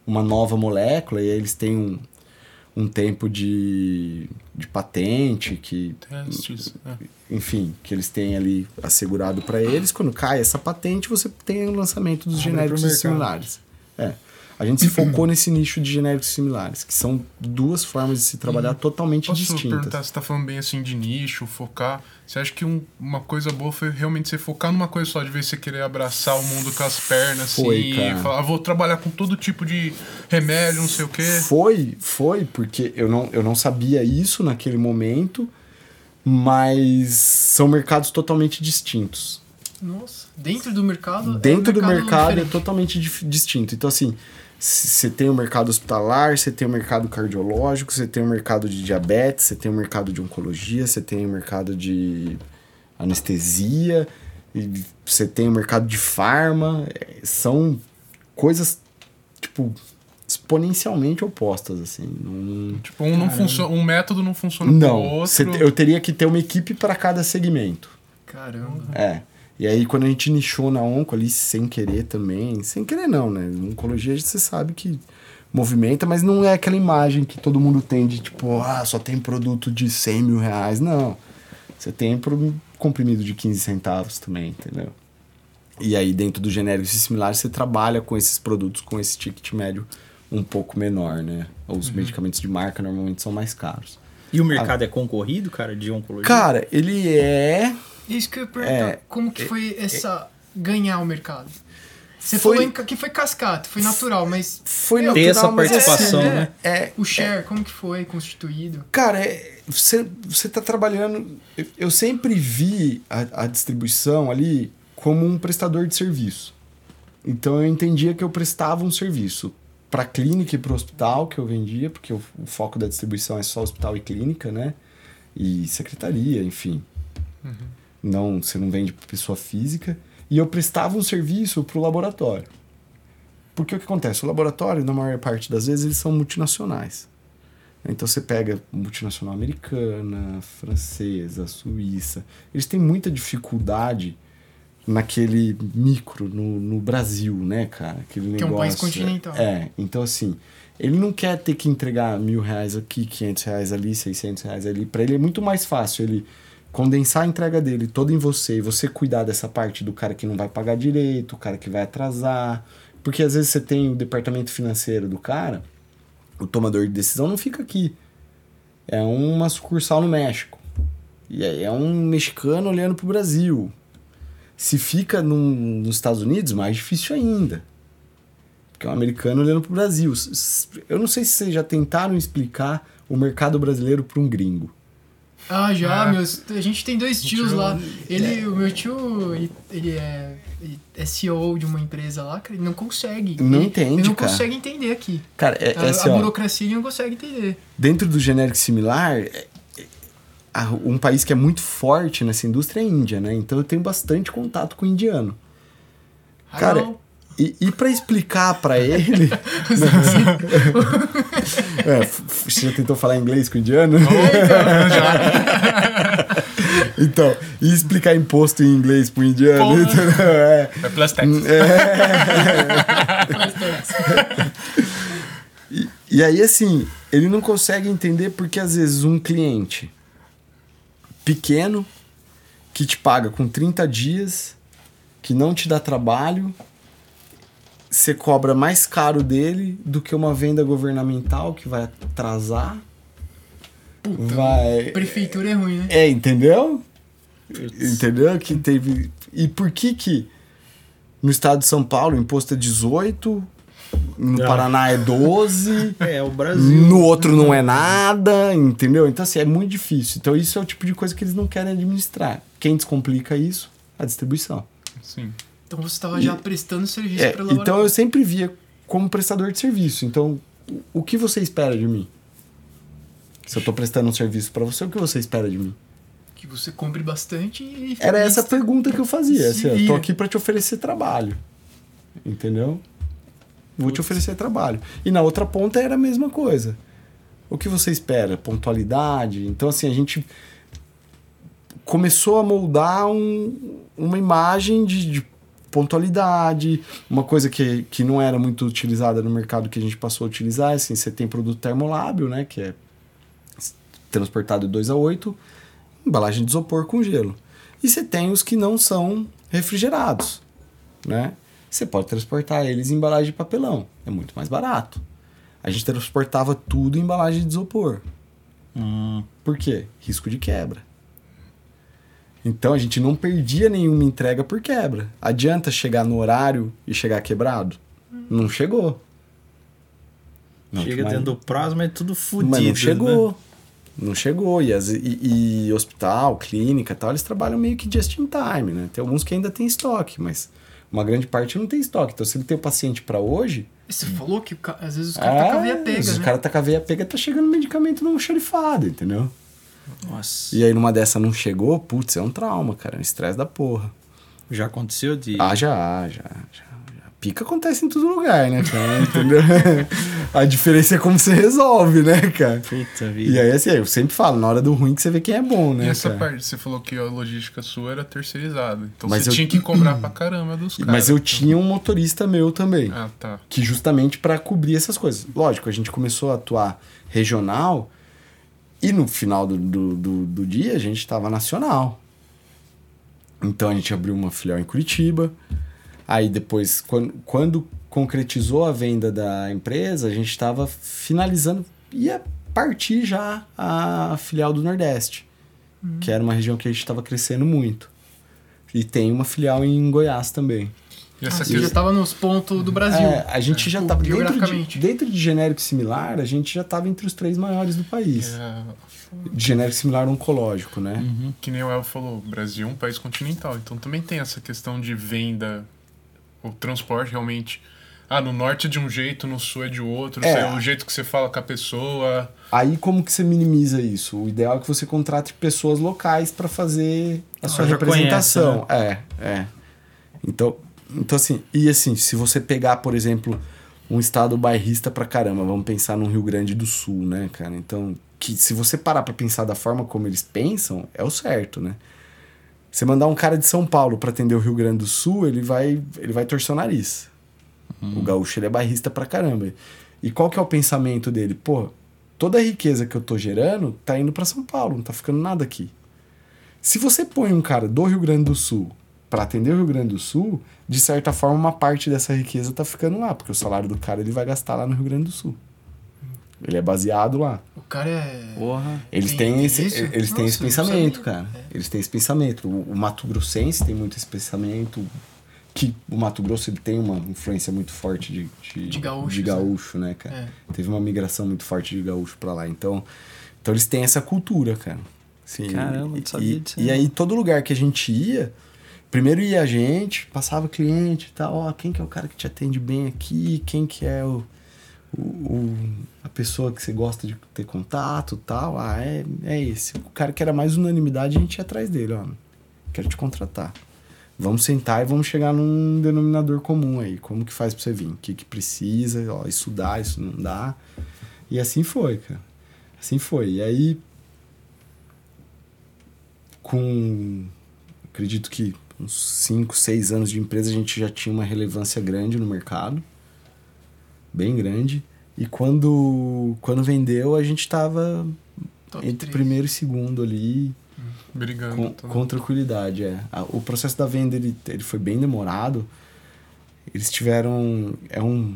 Speaker 4: uma nova molécula e aí eles têm um, um tempo de, de patente que
Speaker 2: Testes. é.
Speaker 4: enfim, que eles têm ali assegurado para eles. Quando cai essa patente, você tem o lançamento dos
Speaker 2: Abre
Speaker 4: genéricos similares. É. A gente se focou nesse nicho de genéricos similares, que são duas formas de se trabalhar totalmente
Speaker 2: Posso
Speaker 4: distintas.
Speaker 2: perguntar, você tá falando bem assim de nicho, focar. Você acha que um- uma coisa boa foi realmente você focar numa coisa só, de vez você querer abraçar o mundo com as pernas,
Speaker 4: Foi,
Speaker 2: assim,
Speaker 4: cara.
Speaker 2: e falar, ah, vou trabalhar com todo tipo de remédio, não sei o quê.
Speaker 4: Foi, foi, porque eu não, eu não sabia isso naquele momento, mas são mercados totalmente distintos.
Speaker 1: Nossa. Dentro do mercado. é um
Speaker 4: Dentro do mercado é
Speaker 1: diferente.
Speaker 4: totalmente dif- distinto. Então, assim, você tem o mercado hospitalar, você tem o mercado cardiológico, você tem o mercado de diabetes, você tem o mercado de oncologia, você tem o mercado de anestesia, você tem o mercado de farma. É, São coisas, tipo, exponencialmente opostas, assim. Não,
Speaker 2: Tipo, um, não funciona, um método não funciona com o
Speaker 4: não
Speaker 2: outro.
Speaker 4: cê- eu teria que ter uma equipe para cada segmento.
Speaker 1: Caramba.
Speaker 4: É. E aí, quando a gente nichou na onco ali, sem querer também, sem querer não, né? Oncologia você sabe que movimenta, mas não é aquela imagem que todo mundo tem de tipo, ah, só tem produto de 100 mil reais. Não. Você tem comprimido de 15 centavos também, entendeu? E aí, dentro do genérico e similar, você trabalha com esses produtos com esse ticket médio um pouco menor, né? Os medicamentos de marca normalmente são mais caros.
Speaker 3: E o mercado é concorrido, cara, de oncologia?
Speaker 4: Cara, ele é.
Speaker 1: Isso que eu ia perguntar.
Speaker 4: É,
Speaker 1: como que foi essa. ganhar o mercado? Você
Speaker 4: Foi-
Speaker 1: falou que foi cascata, foi natural, mas
Speaker 4: Foi
Speaker 1: Meu,
Speaker 3: Ter
Speaker 4: natural,
Speaker 3: essa participação,
Speaker 1: é,
Speaker 3: né?
Speaker 4: É,
Speaker 1: o share, como que foi constituído?
Speaker 4: Cara, é, você, você tá trabalhando. eu- Eu sempre vi a, a distribuição ali como um prestador de serviço. Então eu entendia que eu prestava um serviço para clínica e para hospital que eu vendia, porque o, o foco da distribuição é só hospital e clínica, né? E secretaria, enfim. Não, você não vende para pessoa física. E eu prestava um serviço para o laboratório. Porque o que acontece? O laboratório, na maior parte das vezes, eles são multinacionais. Então você pega multinacional americana, francesa, suíça. Eles têm muita dificuldade naquele micro, no, no Brasil, né, cara? Aquele
Speaker 1: Que é um
Speaker 4: negócio.
Speaker 1: país continental.
Speaker 4: É, então assim, ele não quer ter que entregar mil reais aqui, 500 reais ali, 600 reais ali. Para ele é muito mais fácil ele condensar a entrega dele toda em você e você cuidar dessa parte do cara que não vai pagar direito, o cara que vai atrasar. Porque às vezes você tem o departamento financeiro do cara, o tomador de decisão não fica aqui. É uma sucursal no México. E aí é um mexicano olhando pro Brasil. Se fica num- nos Estados Unidos, mais difícil ainda. Porque é um americano olhando pro Brasil. S- s- Eu não sei se vocês já tentaram explicar o mercado brasileiro para um gringo.
Speaker 1: Ah, já,
Speaker 2: Ah.
Speaker 1: meus. A gente tem dois tios
Speaker 2: tio-
Speaker 1: lá. Ele, o meu tio, ele, ele é, ele é CEO de uma empresa lá, cara, ele não consegue.
Speaker 4: Não
Speaker 1: ele,
Speaker 4: entende,
Speaker 1: Ele não
Speaker 4: cara.
Speaker 1: consegue entender aqui.
Speaker 4: Cara, é, é
Speaker 1: a,
Speaker 4: assim,
Speaker 1: a
Speaker 4: ó,
Speaker 1: burocracia ele não consegue entender.
Speaker 4: dentro do genérico similar, é- é- a- um país que é muito forte nessa indústria é a Índia, né? Então eu tenho bastante contato com o indiano. Cara,
Speaker 1: Hello?
Speaker 4: E, e para explicar para ele. *laughs* *laughs* é, você já tentou falar inglês com o indiano? *laughs* então, e explicar imposto em inglês pro indiano? Entendeu? É.
Speaker 2: É plus tax.
Speaker 4: E, e aí, assim, ele não consegue entender porque às vezes um cliente pequeno que te paga com 30 dias, que não te dá trabalho, você cobra mais caro dele do que uma venda governamental que vai atrasar. vai.
Speaker 1: Prefeitura é ruim, né?
Speaker 4: É, entendeu? Entendeu? Que teve. E por que que no estado de São Paulo o imposto é 18, no
Speaker 3: Ah.
Speaker 4: Paraná é 12, *laughs*
Speaker 3: É, o Brasil.
Speaker 4: no outro não é nada, entendeu? Então, assim, é muito difícil. Então, isso é o tipo de coisa que eles não querem administrar. Quem descomplica isso? A distribuição.
Speaker 2: Sim.
Speaker 1: Então você estava já prestando serviço
Speaker 4: É,
Speaker 1: para
Speaker 4: então, eu sempre via como prestador de serviço. Então, o- que você espera de mim? Se eu tô prestando um serviço para você, o que você espera de mim?
Speaker 1: Que você compre bastante e.
Speaker 4: Era essa a pergunta que eu fazia. Assim,
Speaker 1: Se
Speaker 4: tô aqui para te oferecer trabalho. Entendeu? Vou te oferecer trabalho. E na outra ponta era a mesma coisa. O que você espera? Pontualidade. Então, assim, a gente começou a moldar um- uma imagem de, de pontualidade, uma coisa que, que não era muito utilizada no mercado que a gente passou a utilizar. Assim, você tem produto termolábio, né? Que é transportado de 2 a 8, embalagem de isopor com gelo. E você tem os que não são refrigerados, né? Você pode transportar eles em embalagem de papelão, é muito mais barato. A gente transportava tudo em embalagem de isopor.
Speaker 3: Hum,
Speaker 4: Por quê? Risco de quebra. Então a gente não perdia nenhuma entrega por quebra. Adianta chegar no horário e chegar quebrado? Não chegou. Não,
Speaker 3: chega
Speaker 4: mas-
Speaker 3: dentro do prazo, mas é tudo fudido.
Speaker 4: mas não
Speaker 3: né?
Speaker 4: chegou. Não chegou. E, as- e- e hospital, clínica e tal, eles trabalham meio que just in time, né? Tem alguns que ainda tem estoque, mas uma grande parte não tem estoque. Então, se ele tem o paciente para hoje.
Speaker 1: Você falou que às vezes os caras tá com a veia pega,
Speaker 4: se
Speaker 1: né?
Speaker 4: o cara tá com a veia pega, tá chegando medicamento não xerifado, entendeu?
Speaker 3: Nossa.
Speaker 4: E aí, numa dessa não chegou, putz, é um trauma, cara. É um estresse da porra.
Speaker 3: Já aconteceu de.
Speaker 4: Ah, já, já, já. Pica acontece em todo lugar, né, cara? *laughs* Entendeu? a diferença é como você resolve, né, cara?
Speaker 3: Puta vida.
Speaker 4: E aí, assim, eu sempre falo, na hora do ruim que você vê quem é bom, né?
Speaker 2: e essa
Speaker 4: cara?
Speaker 2: parte, você falou que a logística sua era terceirizada. Então
Speaker 4: Mas
Speaker 2: você
Speaker 4: eu-
Speaker 2: tinha que cobrar pra caramba dos *clears throat* caras.
Speaker 4: Mas eu tinha um motorista meu também,
Speaker 2: Ah, tá.
Speaker 4: que justamente para cobrir essas coisas. Lógico, a gente começou a atuar regional E no final do, do, do, do dia a gente estava nacional. Então a gente abriu uma filial em Curitiba. Aí depois, quando, quando concretizou a venda da empresa, a gente estava finalizando, ia partir já a filial do Nordeste, que era uma região que a gente estava crescendo muito. E tem uma filial em Goiás também.
Speaker 2: E
Speaker 1: Ah,
Speaker 2: essa
Speaker 1: você já
Speaker 2: questão.
Speaker 1: tava nos pontos do Brasil.
Speaker 4: É, a gente já
Speaker 1: Tipo,
Speaker 4: estava dentro de, dentro de genérico similar, a gente já estava entre os três maiores do país.
Speaker 2: É,
Speaker 4: De genérico similar oncológico, né?
Speaker 2: que nem o El falou, o Brasil é um país continental, então também tem essa questão de venda, o transporte realmente. Ah, no norte é de um jeito, no sul é de outro,
Speaker 4: É.
Speaker 2: é. o jeito que você fala com a pessoa.
Speaker 4: Aí como que você minimiza isso? O ideal é que você contrate pessoas locais para fazer a sua
Speaker 3: já
Speaker 4: representação. É, é. Então, então assim, e assim, se você pegar, por exemplo, um estado bairrista pra caramba, vamos pensar no Rio Grande do Sul, né, cara? Então, que se você parar pra pensar da forma como eles pensam, é o certo, né? Você mandar um cara de São Paulo pra atender o Rio Grande do Sul, ele vai, ele vai torcer o nariz. O gaúcho ele é bairrista pra caramba. E qual que é o pensamento dele? Pô, toda a riqueza que eu tô gerando tá indo pra São Paulo, não tá ficando nada aqui. Se você põe um cara do Rio Grande do Sul pra atender o Rio Grande do Sul, de certa forma uma parte dessa riqueza tá ficando lá, porque o salário do cara ele vai gastar lá no Rio Grande do Sul. Ele é baseado lá.
Speaker 1: O cara é.
Speaker 3: Porra.
Speaker 4: Eles
Speaker 1: Tem
Speaker 4: têm esse,
Speaker 1: isso?
Speaker 4: eles têm
Speaker 1: Nossa,
Speaker 4: esse pensamento,
Speaker 1: sabia.
Speaker 4: cara. Eles têm esse pensamento. O, o Mato Grossense tem muito esse pensamento. Que o Mato Grosso ele tem uma influência muito forte de, de,
Speaker 1: De gaúchos,
Speaker 4: de
Speaker 1: né?
Speaker 4: gaúcho, né, cara?
Speaker 1: É.
Speaker 4: Teve uma migração muito forte de gaúcho pra lá. Então, então eles têm essa cultura, cara. Sim,
Speaker 3: Caramba, não
Speaker 4: e,
Speaker 3: sabia
Speaker 4: e,
Speaker 3: disso
Speaker 4: e aí, todo lugar que a gente ia, primeiro ia a gente, passava cliente e tal, ó, quem que é o cara que te atende bem aqui, quem que é o, o, o- a pessoa que você gosta de ter contato tal, ah, é, é esse. O cara que era mais unanimidade, a gente ia atrás dele, ó, quero te contratar. Vamos sentar e vamos chegar num denominador comum aí. Como que faz pra você vir? O que que precisa? Ó, isso dá, isso não dá. E assim foi, cara. Assim foi. E aí, com acredito que uns 5, 6 anos de empresa, a gente já tinha uma relevância grande no mercado. Bem grande. E quando, quando vendeu, a gente estava entre
Speaker 1: três.
Speaker 4: primeiro e segundo ali,
Speaker 2: Brigando.
Speaker 4: com,
Speaker 2: tá?
Speaker 4: com tranquilidade. É. O processo da venda ele, ele foi bem demorado. Eles tiveram. É, um,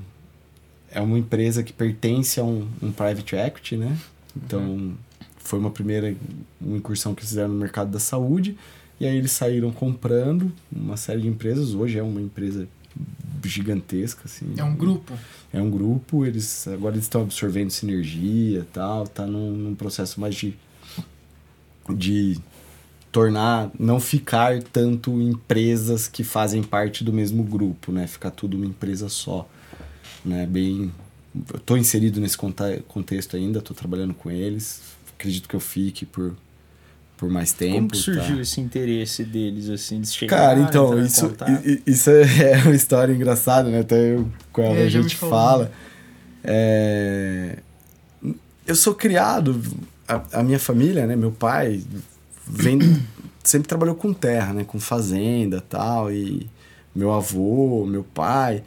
Speaker 4: é uma empresa que pertence a um, um private equity, né? Então, foi uma primeira uma incursão que eles fizeram no mercado da saúde. E aí eles saíram comprando uma série de empresas. Hoje é uma empresa gigantesca, assim.
Speaker 1: É um grupo.
Speaker 4: É um grupo, eles agora eles estão absorvendo sinergia e tal, tá num, num processo mais de, de tornar, não ficar tanto empresas que fazem parte do mesmo grupo, né? Ficar tudo uma empresa só, né? Bem, eu tô inserido nesse contexto ainda, tô trabalhando com eles, acredito que eu fique por, por mais tempo.
Speaker 3: Como que surgiu
Speaker 4: tá?
Speaker 3: esse interesse deles, assim? Eles
Speaker 4: Cara,
Speaker 3: chegaram,
Speaker 4: então,
Speaker 3: em
Speaker 4: isso, isso *laughs* é uma história engraçada, né? Até eu, com ela
Speaker 1: É,
Speaker 4: a gente fala. É, Eu sou criado, a, a minha família, né? Meu pai vem, *coughs* sempre trabalhou com terra, né? Com fazenda e tal. E meu avô, meu pai.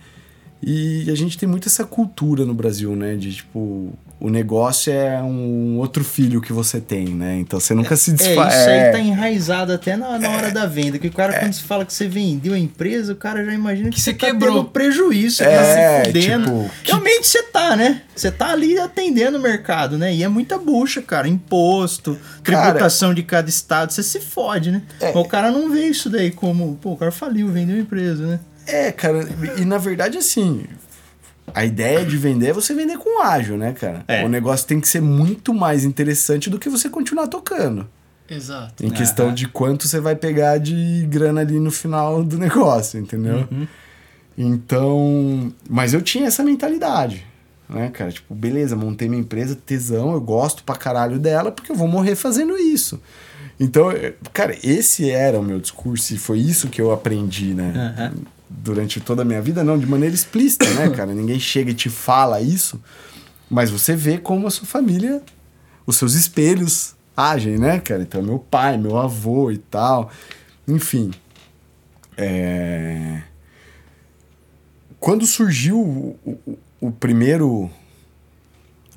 Speaker 4: E a gente tem muito essa cultura no Brasil, né? De tipo, o negócio é um outro filho que você tem, né? Então você nunca se
Speaker 3: É,
Speaker 4: desfaz.
Speaker 3: isso aí tá enraizado até na, na hora da venda. Que o cara, quando se fala que você vendeu a empresa, o cara já imagina que,
Speaker 1: Que você
Speaker 3: tá
Speaker 1: quebrou.
Speaker 3: tendo prejuízo, você
Speaker 4: É,
Speaker 3: tá se fudendo.
Speaker 4: tipo, que-
Speaker 3: Realmente você tá, né? Você tá ali atendendo o mercado, né? E é muita bucha, cara. Imposto,
Speaker 4: Cara-
Speaker 3: tributação de cada estado, você se fode, né?
Speaker 4: É.
Speaker 3: O cara não vê isso daí como, pô, o cara faliu, vendeu a empresa, né?
Speaker 4: É, cara, e na verdade, assim, a ideia de vender é você vender com ágil, né, cara?
Speaker 3: É.
Speaker 4: O negócio tem que ser muito mais interessante do que você continuar tocando.
Speaker 1: Exato.
Speaker 4: Em questão
Speaker 3: Aham.
Speaker 4: de quanto você vai pegar de grana ali no final do *laughs* negócio, entendeu? Então. Mas eu tinha essa mentalidade, né, cara? Tipo, beleza, montei minha empresa, tesão, eu gosto pra caralho dela, porque eu vou morrer fazendo isso. Então, eh, cara, esse era o meu discurso e foi isso que eu aprendi, né?
Speaker 3: Aham.
Speaker 4: Durante toda a minha vida, não, de maneira explícita, né, cara? *coughs* Ninguém chega e te fala isso, mas você vê como a sua família, os seus espelhos agem, né, cara? Então, meu pai, meu avô e tal. Enfim. É... Quando surgiu o, o- o primeiro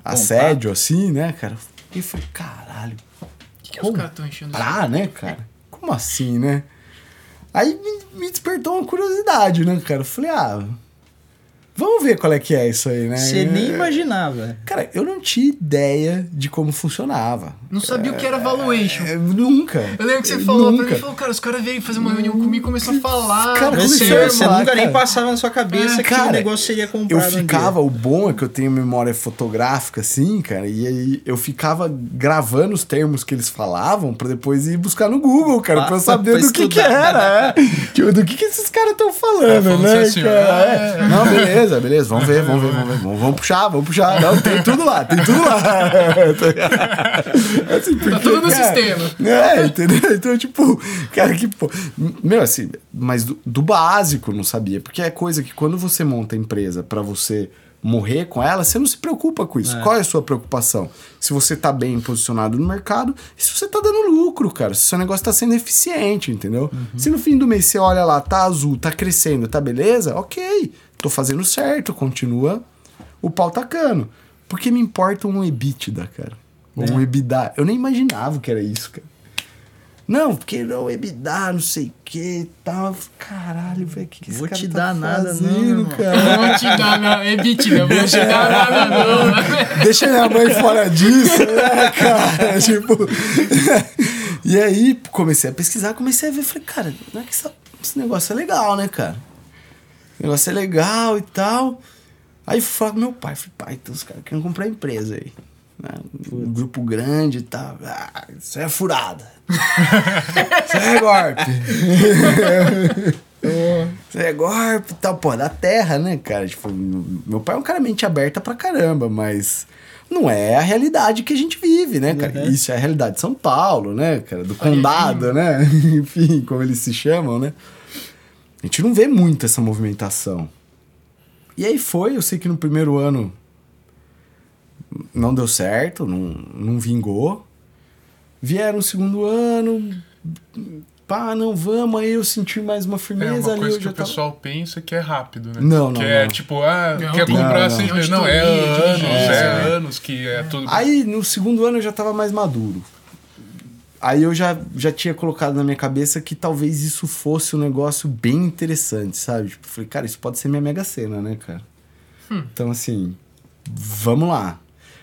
Speaker 4: assédio, assim, né, cara? E falei, caralho,
Speaker 1: O que, que os caras estão enchendo?
Speaker 4: pra, né, cara? Como assim, né? Aí me, despertou uma curiosidade, né, cara? Eu falei, ah, vamos ver qual é que é isso aí, né?
Speaker 3: Você nem
Speaker 4: É,
Speaker 3: imaginava.
Speaker 4: Cara, eu não tinha ideia de como funcionava.
Speaker 1: Não sabia o que era valuation.
Speaker 4: É, nunca.
Speaker 1: Eu lembro que você falou
Speaker 4: nunca.
Speaker 1: pra mim, falou, cara, os caras veio fazer uma reunião comigo e começou a falar.
Speaker 4: Cara,
Speaker 3: Você, você
Speaker 4: falar,
Speaker 3: nunca nem passava na sua cabeça
Speaker 1: É,
Speaker 3: que
Speaker 4: cara,
Speaker 3: o negócio seria
Speaker 4: Eu
Speaker 3: comprado. um
Speaker 4: ficava,
Speaker 3: dia.
Speaker 4: o bom é que eu tenho memória fotográfica, assim, cara, e aí eu ficava gravando os termos que eles falavam pra depois ir buscar no Google, cara, pra eu
Speaker 3: Pra-
Speaker 4: saber
Speaker 3: pra
Speaker 4: do que que era, é. Do que que esses caras estão falando,
Speaker 2: falando
Speaker 4: né,
Speaker 2: assim,
Speaker 4: cara?
Speaker 2: ah,
Speaker 4: É. Não, beleza, beleza, vamos ver, vamos ver, vamos ver, vamos, vamos puxar, vamos puxar. Não, tem tudo lá, tem tudo lá. *laughs* *laughs* assim, porque,
Speaker 1: tudo no
Speaker 4: cara,
Speaker 1: sistema.
Speaker 4: É, entendeu? *laughs* Então, tipo, cara, que, pô, meu, assim, mas do, do básico não sabia, porque é coisa que quando você monta a empresa pra você morrer com ela, você não se preocupa com isso. Qual é a sua preocupação? Se você tá bem posicionado no mercado e se você tá dando lucro, cara, se seu negócio tá sendo eficiente, entendeu? Se no fim do mês você olha lá, tá azul, tá crescendo, tá beleza, ok, tô fazendo certo, continua o pau tacando. Porque me importa um EBITDA, cara. Ou um EBITDA. Eu nem imaginava que era isso, cara. Não, porque não, EBITDA, não sei o que e tal. Caralho, velho, o que, que esse
Speaker 3: Vou
Speaker 4: cara
Speaker 3: te
Speaker 4: tá
Speaker 3: dar nada, não,
Speaker 4: fazendo,
Speaker 3: irmão.
Speaker 4: cara?
Speaker 1: Vou te dar, não, é bitida, vou te dar nada, não. *laughs*
Speaker 4: Deixa minha mãe fora disso, né, cara? *laughs* tipo. *laughs* e aí, comecei a pesquisar, comecei a ver, falei, cara, não é que essa- esse negócio é legal, né, cara? O negócio é legal e tal. Aí fui falar com meu pai, falei, pai, então os caras querem comprar empresa aí. Né? Um grupo grande e tal. Ah, isso é furada. *laughs* isso é golpe. Isso é golpe e tal, pô, da terra, né, cara? Tipo, meu pai é um cara mente aberta pra caramba, mas não é a realidade que a gente vive, né, cara?
Speaker 3: Uhum.
Speaker 4: Isso é a realidade de São Paulo, né, cara? Do condado, né? *laughs* Enfim, como eles se chamam, né? A gente não vê muito essa movimentação. E aí foi, eu sei que no primeiro ano não deu certo, não, não vingou. Vieram no segundo ano, pá, não vamos, aí eu senti mais uma
Speaker 2: É
Speaker 4: firmeza
Speaker 2: uma
Speaker 4: ali.
Speaker 2: coisa
Speaker 4: eu
Speaker 2: que o
Speaker 4: tava-
Speaker 2: pessoal pensa que é rápido, né?
Speaker 4: Não, não,
Speaker 2: Que é
Speaker 4: não.
Speaker 2: tipo, ah,
Speaker 1: Não,
Speaker 2: quer
Speaker 1: tem-
Speaker 2: comprar
Speaker 4: não,
Speaker 2: seis
Speaker 1: não.
Speaker 2: é
Speaker 1: Auditoria,
Speaker 2: anos, é
Speaker 4: É.
Speaker 2: anos que é tudo.
Speaker 4: Aí no segundo ano eu já tava mais maduro. Aí eu já, já tinha colocado na minha cabeça que talvez isso fosse um negócio bem interessante, sabe? Tipo, falei, cara, isso pode ser minha mega cena, né, cara? Então, assim, vamos lá.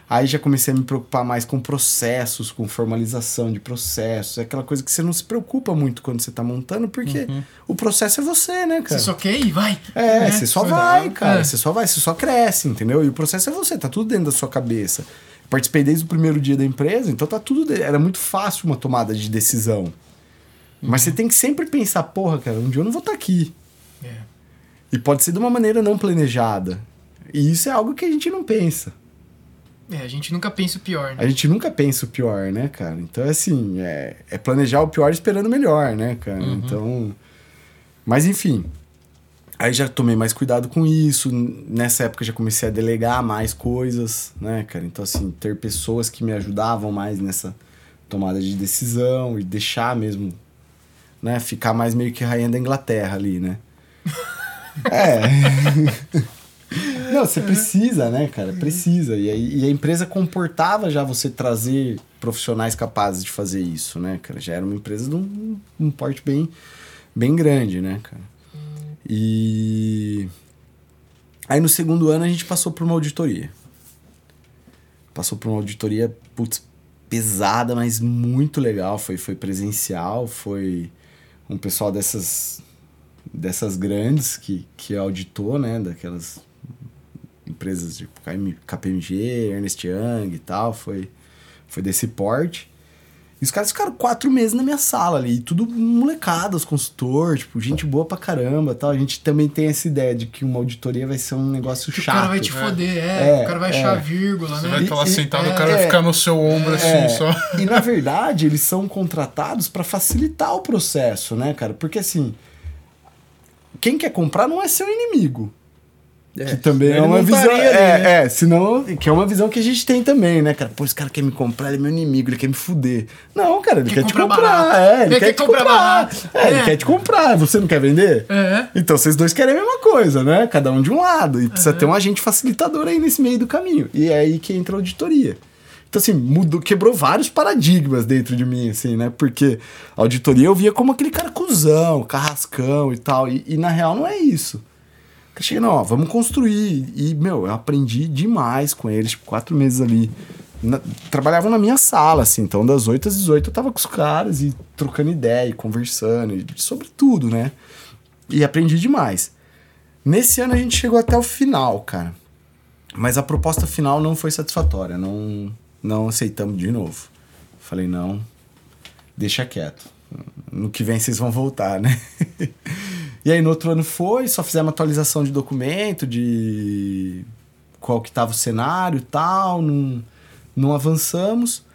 Speaker 4: Aí já comecei a me preocupar mais com processos, com formalização de processos. É aquela coisa que você não se preocupa muito quando você tá montando, porque o processo é você, né, cara?
Speaker 1: Você só quer ir, vai.
Speaker 4: É,
Speaker 1: Né?
Speaker 4: você só vai, cara.
Speaker 1: É.
Speaker 4: Você só vai, você só cresce, entendeu? E o processo é você, tá tudo dentro da sua cabeça. Eu participei desde o primeiro dia da empresa, então tá tudo. Era muito fácil uma tomada de decisão. Mas você tem que sempre pensar, porra, cara, um dia eu não vou estar aqui.
Speaker 1: É.
Speaker 4: E pode ser de uma maneira não planejada. E isso é algo que a gente não pensa.
Speaker 1: É, a gente nunca pensa o pior, né?
Speaker 4: A gente nunca pensa o pior, né, cara? Então, é assim, é, é planejar o pior esperando o melhor, né, cara? Então. Mas, enfim. Aí já tomei mais cuidado com isso. Nessa época já comecei a delegar mais coisas, né, cara? Então, assim, ter pessoas que me ajudavam mais nessa tomada de decisão e deixar mesmo, né? Ficar mais meio que rainha da Inglaterra ali, né? *laughs* É. *laughs* Não, você precisa, né, cara? Precisa. E, e a empresa comportava já você trazer profissionais capazes de fazer isso, né, cara? Já era uma empresa de um, um porte bem, bem grande, né, cara? E. Aí no segundo ano a gente passou por uma auditoria. Passou por uma auditoria, putz, pesada, mas muito legal. Foi, foi presencial, foi um pessoal dessas dessas grandes que, que auditou, né? Daquelas empresas tipo KM KPMG, Ernest Young e tal. Foi, foi desse porte. E os caras ficaram quatro meses na minha sala ali, tudo molecada, os consultores, tipo, gente boa pra caramba tal. A gente também tem essa ideia de que uma auditoria vai ser um negócio
Speaker 1: Que o
Speaker 4: chato.
Speaker 1: cara vai te foder, é,
Speaker 4: É,
Speaker 1: O cara vai
Speaker 4: é.
Speaker 1: achar vírgula,
Speaker 2: Você
Speaker 1: né?
Speaker 2: vai estar lá sentado,
Speaker 1: é,
Speaker 2: o cara vai
Speaker 4: é.
Speaker 2: ficar no seu ombro assim
Speaker 4: É,
Speaker 2: só.
Speaker 4: E na verdade, eles são contratados para facilitar o processo, né, cara? Porque assim, quem quer comprar não é seu inimigo. Que também é uma visão.
Speaker 3: ali,
Speaker 4: é,
Speaker 3: né?
Speaker 4: é, senão. Que é uma visão que a gente tem também, né, cara? Pô, esse cara quer me comprar, ele é meu inimigo, ele quer me fuder. Não, cara, ele
Speaker 1: Quer
Speaker 4: quer, te
Speaker 1: comprar barato.
Speaker 4: É, ele
Speaker 1: Ele
Speaker 4: quer,
Speaker 1: quer
Speaker 4: te
Speaker 1: comprar
Speaker 4: comprar. É, ele
Speaker 1: É.
Speaker 4: quer te comprar. Você não quer vender?
Speaker 1: É.
Speaker 4: Então vocês dois querem a mesma coisa, né? Cada um de um lado. E precisa ter um agente facilitador aí nesse meio do caminho. E é aí que entra a auditoria. Então, assim, mudou, quebrou vários paradigmas dentro de mim, assim, né? Porque a auditoria eu via como aquele cara cuzão, carrascão e tal. E, e na real não é isso. Cheguei, não, ó, vamos construir. E, meu, eu aprendi demais com eles, tipo, quatro meses ali. Na- trabalhavam na minha sala, assim, então das 8 às 18 eu tava com os caras e trocando ideia, e conversando, e sobre tudo, né? E aprendi demais. Nesse ano a gente chegou até o final, cara. Mas a proposta final não foi satisfatória, não, não aceitamos de novo. Falei, não, deixa quieto. No que vem vocês vão voltar, né? *laughs* e aí no outro ano foi, só fizemos atualização de documento, de qual que tava o cenário e tal, não, não avançamos.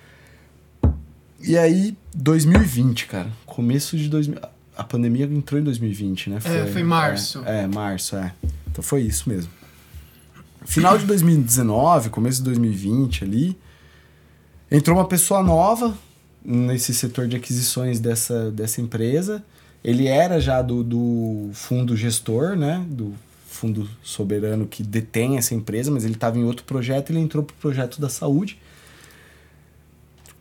Speaker 4: E aí, 2020, cara, começo de 2000... A pandemia entrou em 2020, né?
Speaker 1: É, foi março.
Speaker 4: É, é, março, é. Então foi isso mesmo. Final de 2019, começo de 2020 ali, entrou uma pessoa nova nesse setor de aquisições dessa, dessa empresa. Ele era já do, do fundo gestor, né? Do fundo soberano que detém essa empresa, mas ele estava em outro projeto, ele entrou pro projeto da saúde.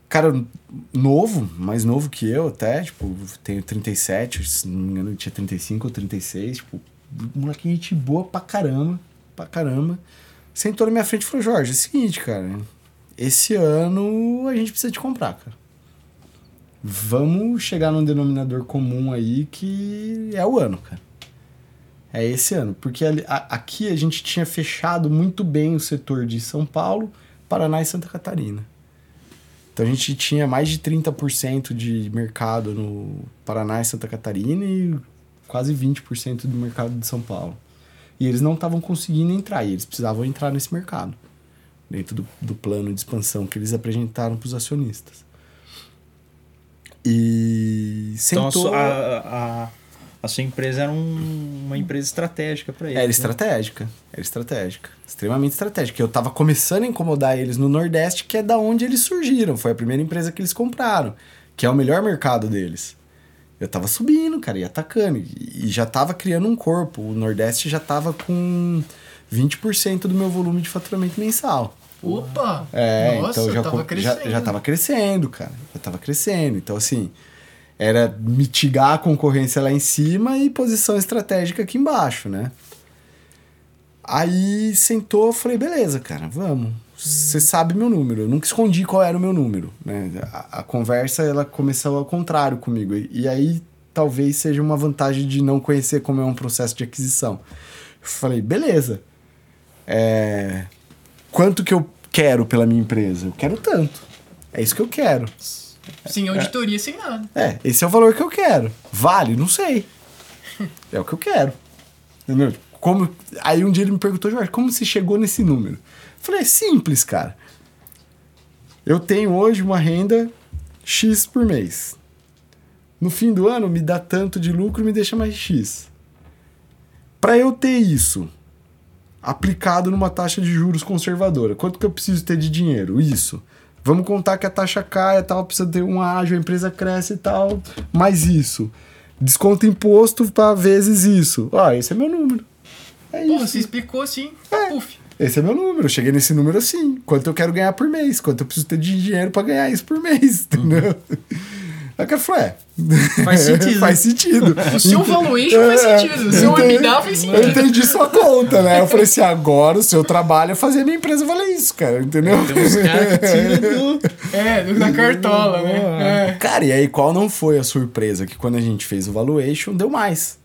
Speaker 4: Cara novo, mais novo que eu até, tipo, tenho 37, se não me engano, tinha 35 ou 36, tipo, moleque gente boa pra caramba, pra caramba. Sentou na minha frente e falou, Jorge, é o seguinte, cara, esse ano a gente precisa te comprar, cara. Vamos chegar num denominador comum aí que é o ano, cara. É esse ano. Porque ali- a- aqui a gente tinha fechado muito bem o setor de São Paulo, Paraná e Santa Catarina. Então a gente tinha mais de 30% de mercado no Paraná e Santa Catarina e quase 20% do mercado de São Paulo. E eles não estavam conseguindo entrar, e eles precisavam entrar nesse mercado, dentro do, do plano de expansão que eles apresentaram para os acionistas. E
Speaker 3: Então a,
Speaker 4: sentou...
Speaker 3: sua- a, a, a sua empresa era um- uma empresa estratégica para eles.
Speaker 4: Era
Speaker 3: né?
Speaker 4: estratégica, era estratégica, extremamente estratégica. Eu tava começando a incomodar eles no Nordeste, que é da onde eles surgiram, foi a primeira empresa que eles compraram, que é o melhor mercado deles. Eu tava subindo, cara, e atacando, e e já tava criando um corpo. O Nordeste já tava com 20% do meu volume de faturamento mensal.
Speaker 1: Opa!
Speaker 4: É,
Speaker 1: Nossa,
Speaker 4: então já,
Speaker 1: tava crescendo.
Speaker 4: já, já tava crescendo, cara. Já tava crescendo. Então, assim, era mitigar a concorrência lá em cima e posição estratégica aqui embaixo, né? Aí sentou, falei, beleza, cara, vamos. Você sabe meu número. Eu nunca escondi qual era o meu número. Né? A, a conversa ela começou ao contrário comigo. E, e aí talvez seja uma vantagem de não conhecer como é um processo de aquisição. Eu falei, beleza. É, quanto que eu quero pela minha empresa? Eu quero tanto. É isso que eu quero.
Speaker 1: Sem auditoria, sem nada.
Speaker 4: É, esse é o valor que eu quero. Vale? Não sei. *laughs* É o que eu quero. Entendeu? Como... Aí um dia ele me perguntou, Jorge, como você chegou nesse número? Eu falei, é simples, cara. Eu tenho hoje uma renda X por mês. No fim do ano, me dá tanto de lucro e me deixa mais X. Para eu ter isso aplicado numa taxa de juros conservadora, quanto que eu preciso ter de dinheiro? Isso. Vamos contar que a taxa cai e tal, precisa ter um ágio, a empresa cresce e tal, mais isso. Desconta imposto para vezes isso. Ó, esse é meu número. É
Speaker 1: Pô,
Speaker 4: isso.
Speaker 1: você explicou assim,
Speaker 4: É.
Speaker 1: puf.
Speaker 4: Esse é meu número. Eu cheguei nesse número assim. Quanto eu quero ganhar por mês? Quanto eu preciso ter de dinheiro para ganhar isso por mês? *laughs* Entendeu? Aí o cara falou, é.
Speaker 3: Faz *laughs* sentido.
Speaker 4: faz sentido.
Speaker 1: O seu valuation faz
Speaker 4: É,
Speaker 1: sentido, o seu
Speaker 4: entendi.
Speaker 1: EBITDA faz
Speaker 4: Eu
Speaker 1: sentido.
Speaker 4: entendi sua conta, né? Eu falei assim, agora o seu trabalho é fazer a minha empresa valer isso, cara. Entendeu?
Speaker 3: Tem uns caras que tiram do... *laughs*
Speaker 1: É, da cartola, né? É.
Speaker 4: Cara, e aí qual não foi a surpresa? Que quando a gente fez o valuation, deu mais.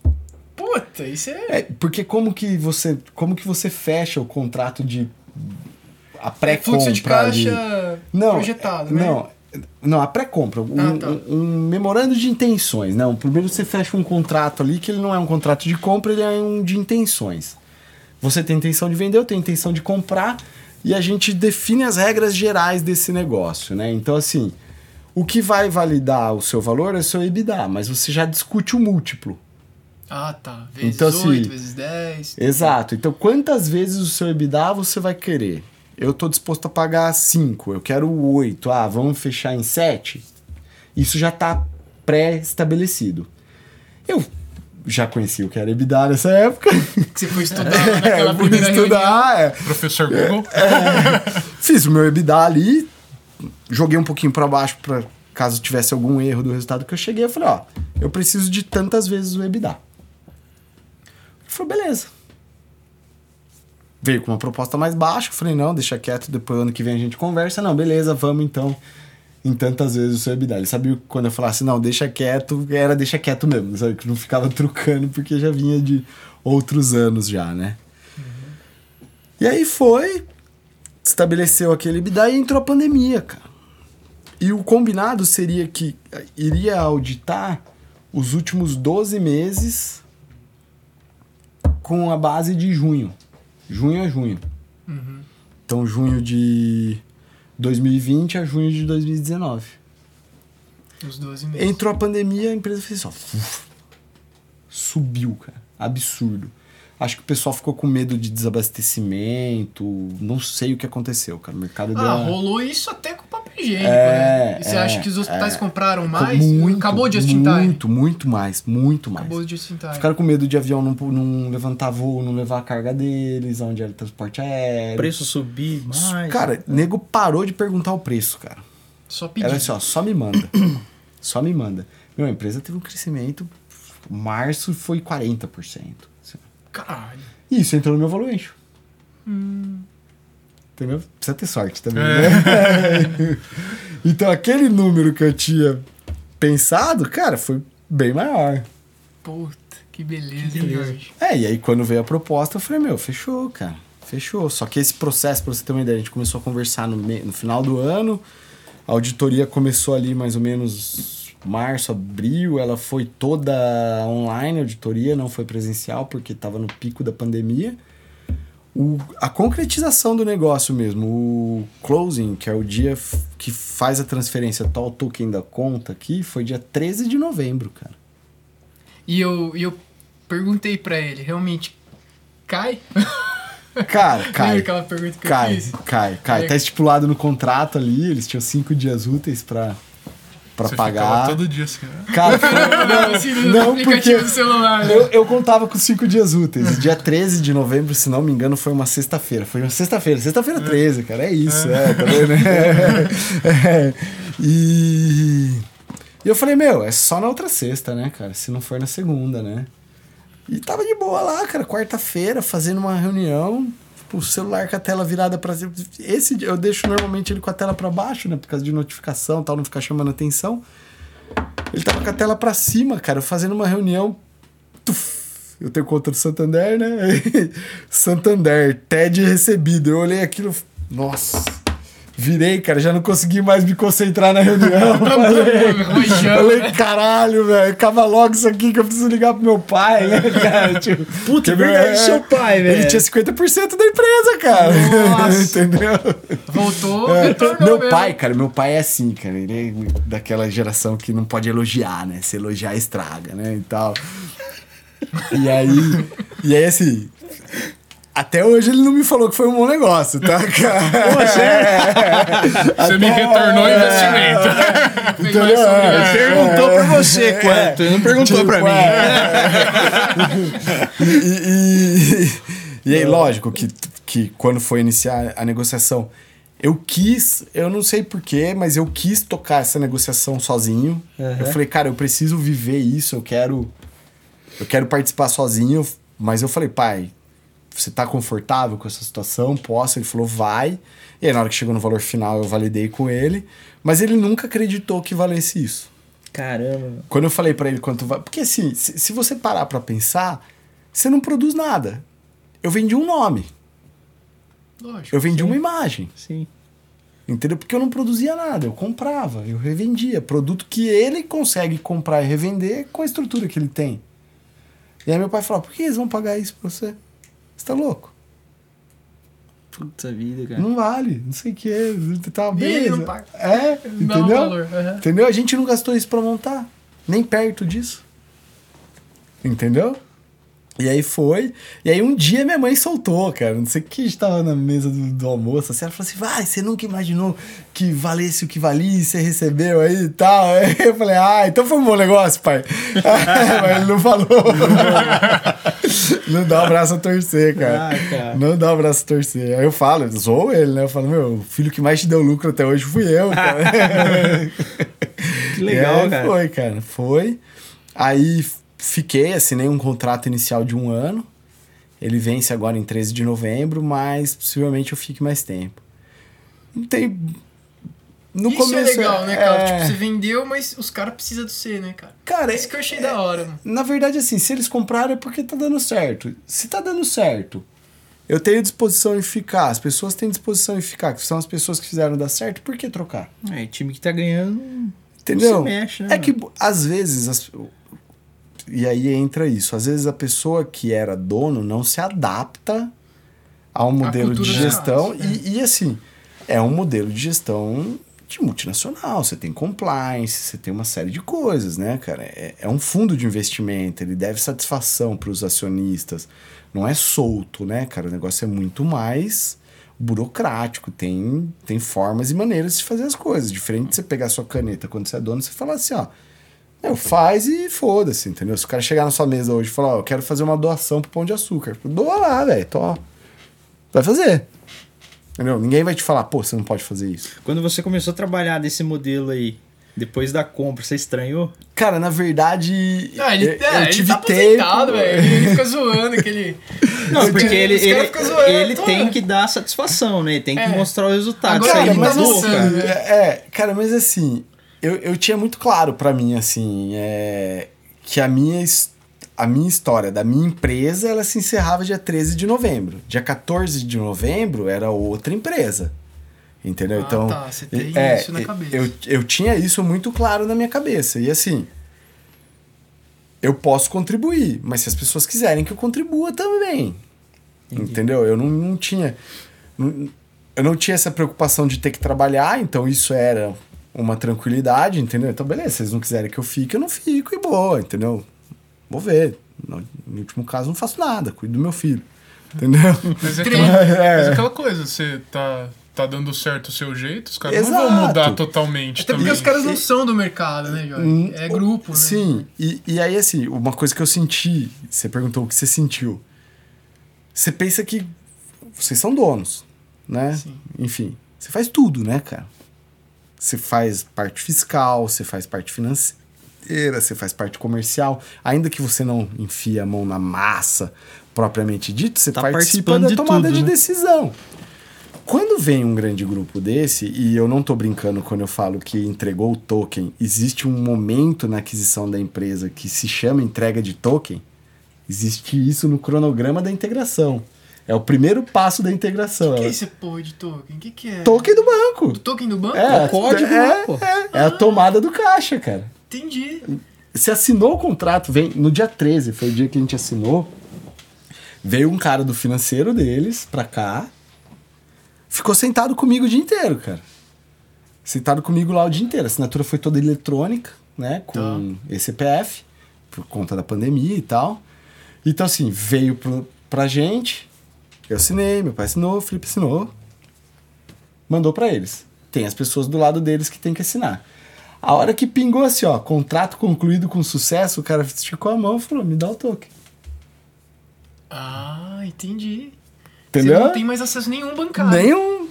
Speaker 1: Puta, isso é.
Speaker 4: É, porque como que você, como que você fecha o contrato de a
Speaker 1: fluxo de
Speaker 4: pré-compra ali?
Speaker 1: caixa
Speaker 4: Não,
Speaker 1: projetado, né?
Speaker 4: Não, não, a pré-compra, um,
Speaker 1: Ah, tá.
Speaker 4: um- um memorando de intenções, não. Primeiro você fecha um contrato ali que ele não é um contrato de compra, ele é um de intenções. Você tem intenção de vender, eu tenho intenção de comprar e a gente define as regras gerais desse negócio, né? Então assim, o que vai validar o seu valor é o seu EBITDA, mas você já discute o múltiplo.
Speaker 1: Ah, tá. Vezes
Speaker 4: Então, assim,
Speaker 1: 8, vezes 10.
Speaker 4: Exato. Então, quantas vezes o seu EBITDA você vai querer? Eu tô disposto a pagar 5, eu quero 8. Ah, vamos fechar em 7? Isso já tá pré-estabelecido. Eu já conheci o que era EBITDA nessa época.
Speaker 1: Que *laughs* você foi *laughs* estudar lá naquela
Speaker 4: eu fui
Speaker 1: primeira
Speaker 4: estudar, é.
Speaker 2: Professor Google.
Speaker 4: Fiz o meu EBITDA ali, joguei um pouquinho pra baixo pra caso tivesse algum erro do resultado que eu cheguei, eu falei, ó, eu preciso de tantas vezes o EBITDA. Ele falou, beleza. Veio com uma proposta mais baixa, eu falei, não, deixa quieto, depois ano que vem a gente conversa. Não, beleza, vamos então em tantas vezes o seu EBITDA. Ele sabia que quando eu falasse, não, deixa quieto, era deixa quieto mesmo, sabe? Que não ficava *laughs* trucando porque já vinha de outros anos já, né? E aí foi, estabeleceu aquele EBITDA e entrou a pandemia, cara. E o combinado seria que iria auditar os últimos 12 meses com a base de junho. Junho a junho. Então, junho de 2020 a junho de 2019.
Speaker 1: Os 12 meses.
Speaker 4: Entrou a pandemia, a empresa fez só. Subiu, cara. Absurdo. Acho que o pessoal ficou com medo de desabastecimento. Não sei o que aconteceu, cara. O mercado deu.
Speaker 1: Ah, rolou isso até com papel higiênico,
Speaker 4: É,
Speaker 1: né? E você
Speaker 4: é,
Speaker 1: acha que os hospitais
Speaker 4: é.
Speaker 1: compraram mais?
Speaker 4: muito,
Speaker 1: Acabou de just.
Speaker 4: Muito, muito mais. Muito mais.
Speaker 1: Acabou de just.
Speaker 4: Ficaram com medo de avião não, não levantar voo, não levar a carga deles, onde era o transporte aéreo.
Speaker 3: Preço subir mais.
Speaker 4: Cara, nego parou de perguntar o preço, cara.
Speaker 1: Só pedido.
Speaker 4: Era assim, ó, só me manda. *coughs* só me manda. Meu, a empresa teve um crescimento. Março foi 40%. assim.
Speaker 1: Caralho.
Speaker 4: E isso entrou no meu valuation.
Speaker 1: Hum.
Speaker 4: Entendeu? Precisa ter sorte também, né? *laughs* então, aquele número que eu tinha pensado, cara, foi bem maior.
Speaker 1: Puta, que beleza, hein, Jorge?
Speaker 4: É, e aí quando veio a proposta, eu falei, meu, fechou, cara. Fechou. Só que esse processo, pra você ter uma ideia, a gente começou a conversar no, no final do ano. A auditoria começou ali mais ou menos março, abril. Ela foi toda online, a auditoria, não foi presencial, porque estava no pico da pandemia. O, a concretização do negócio mesmo, o closing, que é o dia que faz a transferência tal token da conta aqui, foi dia 13 de novembro, cara.
Speaker 1: E eu, eu perguntei pra ele, realmente cai? *laughs*
Speaker 4: Cara, cai.
Speaker 1: aquela pergunta que eu
Speaker 4: Cai,
Speaker 1: fiz?
Speaker 4: cai, cai.
Speaker 1: É.
Speaker 4: Tá estipulado no contrato ali, eles tinham cinco dias úteis pra, pra
Speaker 2: Você
Speaker 4: pagar.
Speaker 2: ficava todo dia assim, né?
Speaker 4: Cara, *laughs*
Speaker 1: Não, assim,
Speaker 4: não, porque
Speaker 1: do celular. né?
Speaker 4: eu, eu contava com cinco dias úteis. Dia 13 de novembro, se não me engano, foi uma sexta-feira. Foi uma sexta-feira, sexta-feira 13, cara. É isso, é, tá vendo? *laughs* É, E... e eu falei, meu, é só na outra sexta, né, cara? Se não for na segunda, né? E tava de boa lá, cara, quarta-feira, fazendo uma reunião, tipo, o celular com a tela virada pra cima. Esse eu deixo normalmente ele com a tela pra baixo, né? Por causa de notificação tal, não ficar chamando atenção. Ele tava com a tela pra cima, cara, fazendo uma reunião. Tuf, eu tenho conta do Santander, né? *laughs* Santander, TED recebido. Eu olhei aquilo, nossa. Virei, cara, já não consegui mais me concentrar na reunião. *laughs* falei, falei, caralho, velho, acaba logo isso aqui que eu preciso ligar pro meu pai, né, *laughs* cara? Tipo,
Speaker 3: Puta, é
Speaker 4: que
Speaker 3: verdade, seu pai, velho.
Speaker 4: Ele tinha 50% da empresa, cara.
Speaker 1: Nossa. *laughs*
Speaker 4: Entendeu?
Speaker 1: Voltou,
Speaker 4: É, meu
Speaker 1: mesmo.
Speaker 4: pai, cara, meu pai é assim, cara. Ele é daquela geração que não pode elogiar, né? Se elogiar, estraga, né? E tal. E aí, e aí assim. Até hoje ele não me falou que foi um bom negócio, tá, *laughs* cara?
Speaker 2: Você me retornou o investimento.
Speaker 1: Mais
Speaker 3: Ele
Speaker 1: essa.
Speaker 3: perguntou pra você quanto, ele não perguntou pra
Speaker 4: Tipo,
Speaker 3: mim.
Speaker 4: é. *laughs* e, e, e aí, lógico que, que quando foi iniciar a negociação, eu quis, eu não sei porquê, mas eu quis tocar essa negociação sozinho.
Speaker 3: Uhum.
Speaker 4: Eu falei, cara, eu preciso viver isso, eu quero. Eu quero participar sozinho, mas eu falei, pai, você tá confortável com essa situação? Posso? Ele falou, vai. E aí, na hora que chegou no valor final, eu validei com ele. Mas ele nunca acreditou que valesse isso.
Speaker 3: Caramba.
Speaker 4: Quando eu falei pra ele quanto vai. Porque assim, se, se você parar pra pensar, você não produz nada. Eu vendi um nome.
Speaker 1: Lógico.
Speaker 4: Eu vendi uma imagem.
Speaker 3: Sim.
Speaker 4: Entendeu? Porque eu não produzia nada. Eu comprava, eu revendia. Produto que ele consegue comprar e revender com a estrutura que ele tem. E aí meu pai falou: por que eles vão pagar isso pra você? Você tá louco?
Speaker 3: Puta vida, cara.
Speaker 4: Não vale, não sei o que. Tá,
Speaker 1: ele
Speaker 4: beleza.
Speaker 1: não paga.
Speaker 4: É,
Speaker 1: um
Speaker 4: entendeu?
Speaker 1: valor. aham.
Speaker 4: Entendeu? A gente não gastou isso pra montar. Nem perto disso. Entendeu? E aí foi. E aí um dia minha mãe soltou, cara. Não sei o que a gente tava na mesa do, do almoço. Assim, ela falou assim: vai, você nunca imaginou que valesse o que valia, você recebeu aí e tal. Aí *laughs* eu falei, ah, então foi um bom negócio, pai. *laughs* Mas ele não falou. *laughs* não dá o braço a torcer, cara.
Speaker 3: Ah, cara.
Speaker 4: Não dá o braço a torcer. Aí eu falo, zoou ele, né? Eu falo, meu, o filho que mais te deu lucro até hoje fui eu, cara.
Speaker 3: Que legal,
Speaker 4: E
Speaker 3: cara.
Speaker 4: Foi, cara. Foi. Aí fiquei, assinei um contrato inicial de um ano. Ele vence agora em 13 de novembro, mas possivelmente eu fique mais tempo. Não tem. No
Speaker 1: Isso
Speaker 4: começo.
Speaker 1: é legal, né, cara?
Speaker 4: é-
Speaker 1: Tipo, você vendeu, mas os caras precisam de você, né, cara?
Speaker 4: Cara,
Speaker 1: Isso que eu achei da hora, mano.
Speaker 4: Na verdade, assim, se eles compraram é porque tá dando certo. Se tá dando certo, eu tenho disposição em ficar. As pessoas têm disposição em ficar, que são as pessoas que fizeram dar certo, por que trocar?
Speaker 3: É, time que tá ganhando.
Speaker 4: Entendeu?
Speaker 3: Não se mexe, né,
Speaker 4: é que às vezes. as- E aí entra isso. Às vezes a pessoa que era dono não se adapta ao modelo de gestão.
Speaker 1: né?
Speaker 4: e, e assim, é um modelo de gestão de multinacional. Você tem compliance, você tem uma série de coisas, né, cara? É, é um fundo de investimento, ele deve satisfação para os acionistas. Não é solto, né, cara? O negócio é muito mais burocrático, tem, tem formas e maneiras de fazer as coisas. Diferente de você pegar sua caneta quando você é dono, você falar assim, ó. Meu, faz e foda-se, entendeu? Se o cara chegar na sua mesa hoje e falar, ó, eu quero fazer uma doação pro Pão de Açúcar. Doa lá, velho, tô. Vai fazer. Entendeu? Ninguém vai te falar, pô, você não pode fazer isso.
Speaker 3: Quando você começou a trabalhar desse modelo aí, depois da compra, você estranhou?
Speaker 4: Cara, na verdade.
Speaker 1: Ah, ele,
Speaker 4: eu,
Speaker 1: é,
Speaker 4: eu
Speaker 1: ele
Speaker 4: tive
Speaker 1: tá aposentado, velho. Ele fica *laughs* zoando aquele.
Speaker 3: Não, porque ele, ele,
Speaker 1: zoando,
Speaker 3: ele tem que dar satisfação, né? Ele tem que
Speaker 1: É.
Speaker 3: mostrar o resultado.
Speaker 1: Agora
Speaker 3: Isso aí
Speaker 1: ele tá
Speaker 4: mas
Speaker 3: mudou,
Speaker 4: assim,
Speaker 3: cara.
Speaker 4: é, é, cara, mas assim, eu, eu tinha muito claro pra mim, assim, é, que a minha, his- a minha história da minha empresa, ela se encerrava dia 13 de novembro. Dia 14 de novembro era outra empresa. Entendeu?
Speaker 1: Ah,
Speaker 4: então,
Speaker 1: tá, você tem
Speaker 4: é,
Speaker 1: isso na cabeça.
Speaker 4: Eu, eu tinha isso muito claro na minha cabeça. E assim, eu posso contribuir, mas se as pessoas quiserem que eu contribua também. Entendeu? Eu não, não tinha. não- eu não tinha essa preocupação de ter que trabalhar, então isso era uma tranquilidade, entendeu? Então, beleza, se eles não quiserem que eu fique, eu não fico e boa, entendeu? Vou ver. No, no último caso, não faço nada, cuido do meu filho. Entendeu? *laughs*
Speaker 2: Mas é aquela, *laughs*
Speaker 4: É.
Speaker 2: mas é aquela coisa, você tá, tá dando certo o seu jeito, os caras não vão
Speaker 4: Exato.
Speaker 2: mudar totalmente
Speaker 1: Até
Speaker 2: também.
Speaker 1: porque os caras não são do mercado, né, Jorge?
Speaker 4: Hum,
Speaker 1: É grupo, né?
Speaker 4: Sim, e, e aí assim, uma coisa que eu senti, você perguntou o que você sentiu. Você pensa que vocês são donos, né?
Speaker 1: Sim.
Speaker 4: Enfim, você faz tudo, né, cara? Você faz parte fiscal, você faz parte financeira, você faz parte comercial. Ainda que você não enfie a mão na massa propriamente dito, você
Speaker 3: Tá
Speaker 4: participa da
Speaker 3: de
Speaker 4: tomada
Speaker 3: tudo,
Speaker 4: de
Speaker 3: né?
Speaker 4: decisão. Quando vem um grande grupo desse, e eu não tô brincando quando eu falo que entregou o token, existe um momento na aquisição da empresa que se chama entrega de token. Existe isso no cronograma da integração. É o primeiro passo da integração.
Speaker 1: O que é
Speaker 4: É
Speaker 1: esse porra de token? O que, que é?
Speaker 4: token do banco.
Speaker 1: O token do banco?
Speaker 4: É,
Speaker 3: o código
Speaker 4: é,
Speaker 3: lá, pô.
Speaker 4: é, é a tomada do caixa, cara.
Speaker 1: Entendi.
Speaker 4: Você assinou o contrato, vem no dia 13, foi o dia que a gente assinou. Veio um cara do financeiro deles pra cá. Ficou sentado comigo o dia inteiro, cara. Sentado comigo lá o dia inteiro. A assinatura foi toda eletrônica, né? Com ECPF, por conta da pandemia e tal. Então, assim, veio pro, pra gente. Eu assinei, meu pai assinou, o Felipe assinou. Mandou pra eles. Tem as pessoas do lado deles que tem que assinar. A hora que pingou assim, ó, contrato concluído com sucesso, o cara esticou a mão e falou: me dá o token.
Speaker 1: Ah, entendi.
Speaker 4: Entendeu?
Speaker 1: Você não tem mais acesso nenhum bancário.
Speaker 4: Nenhum.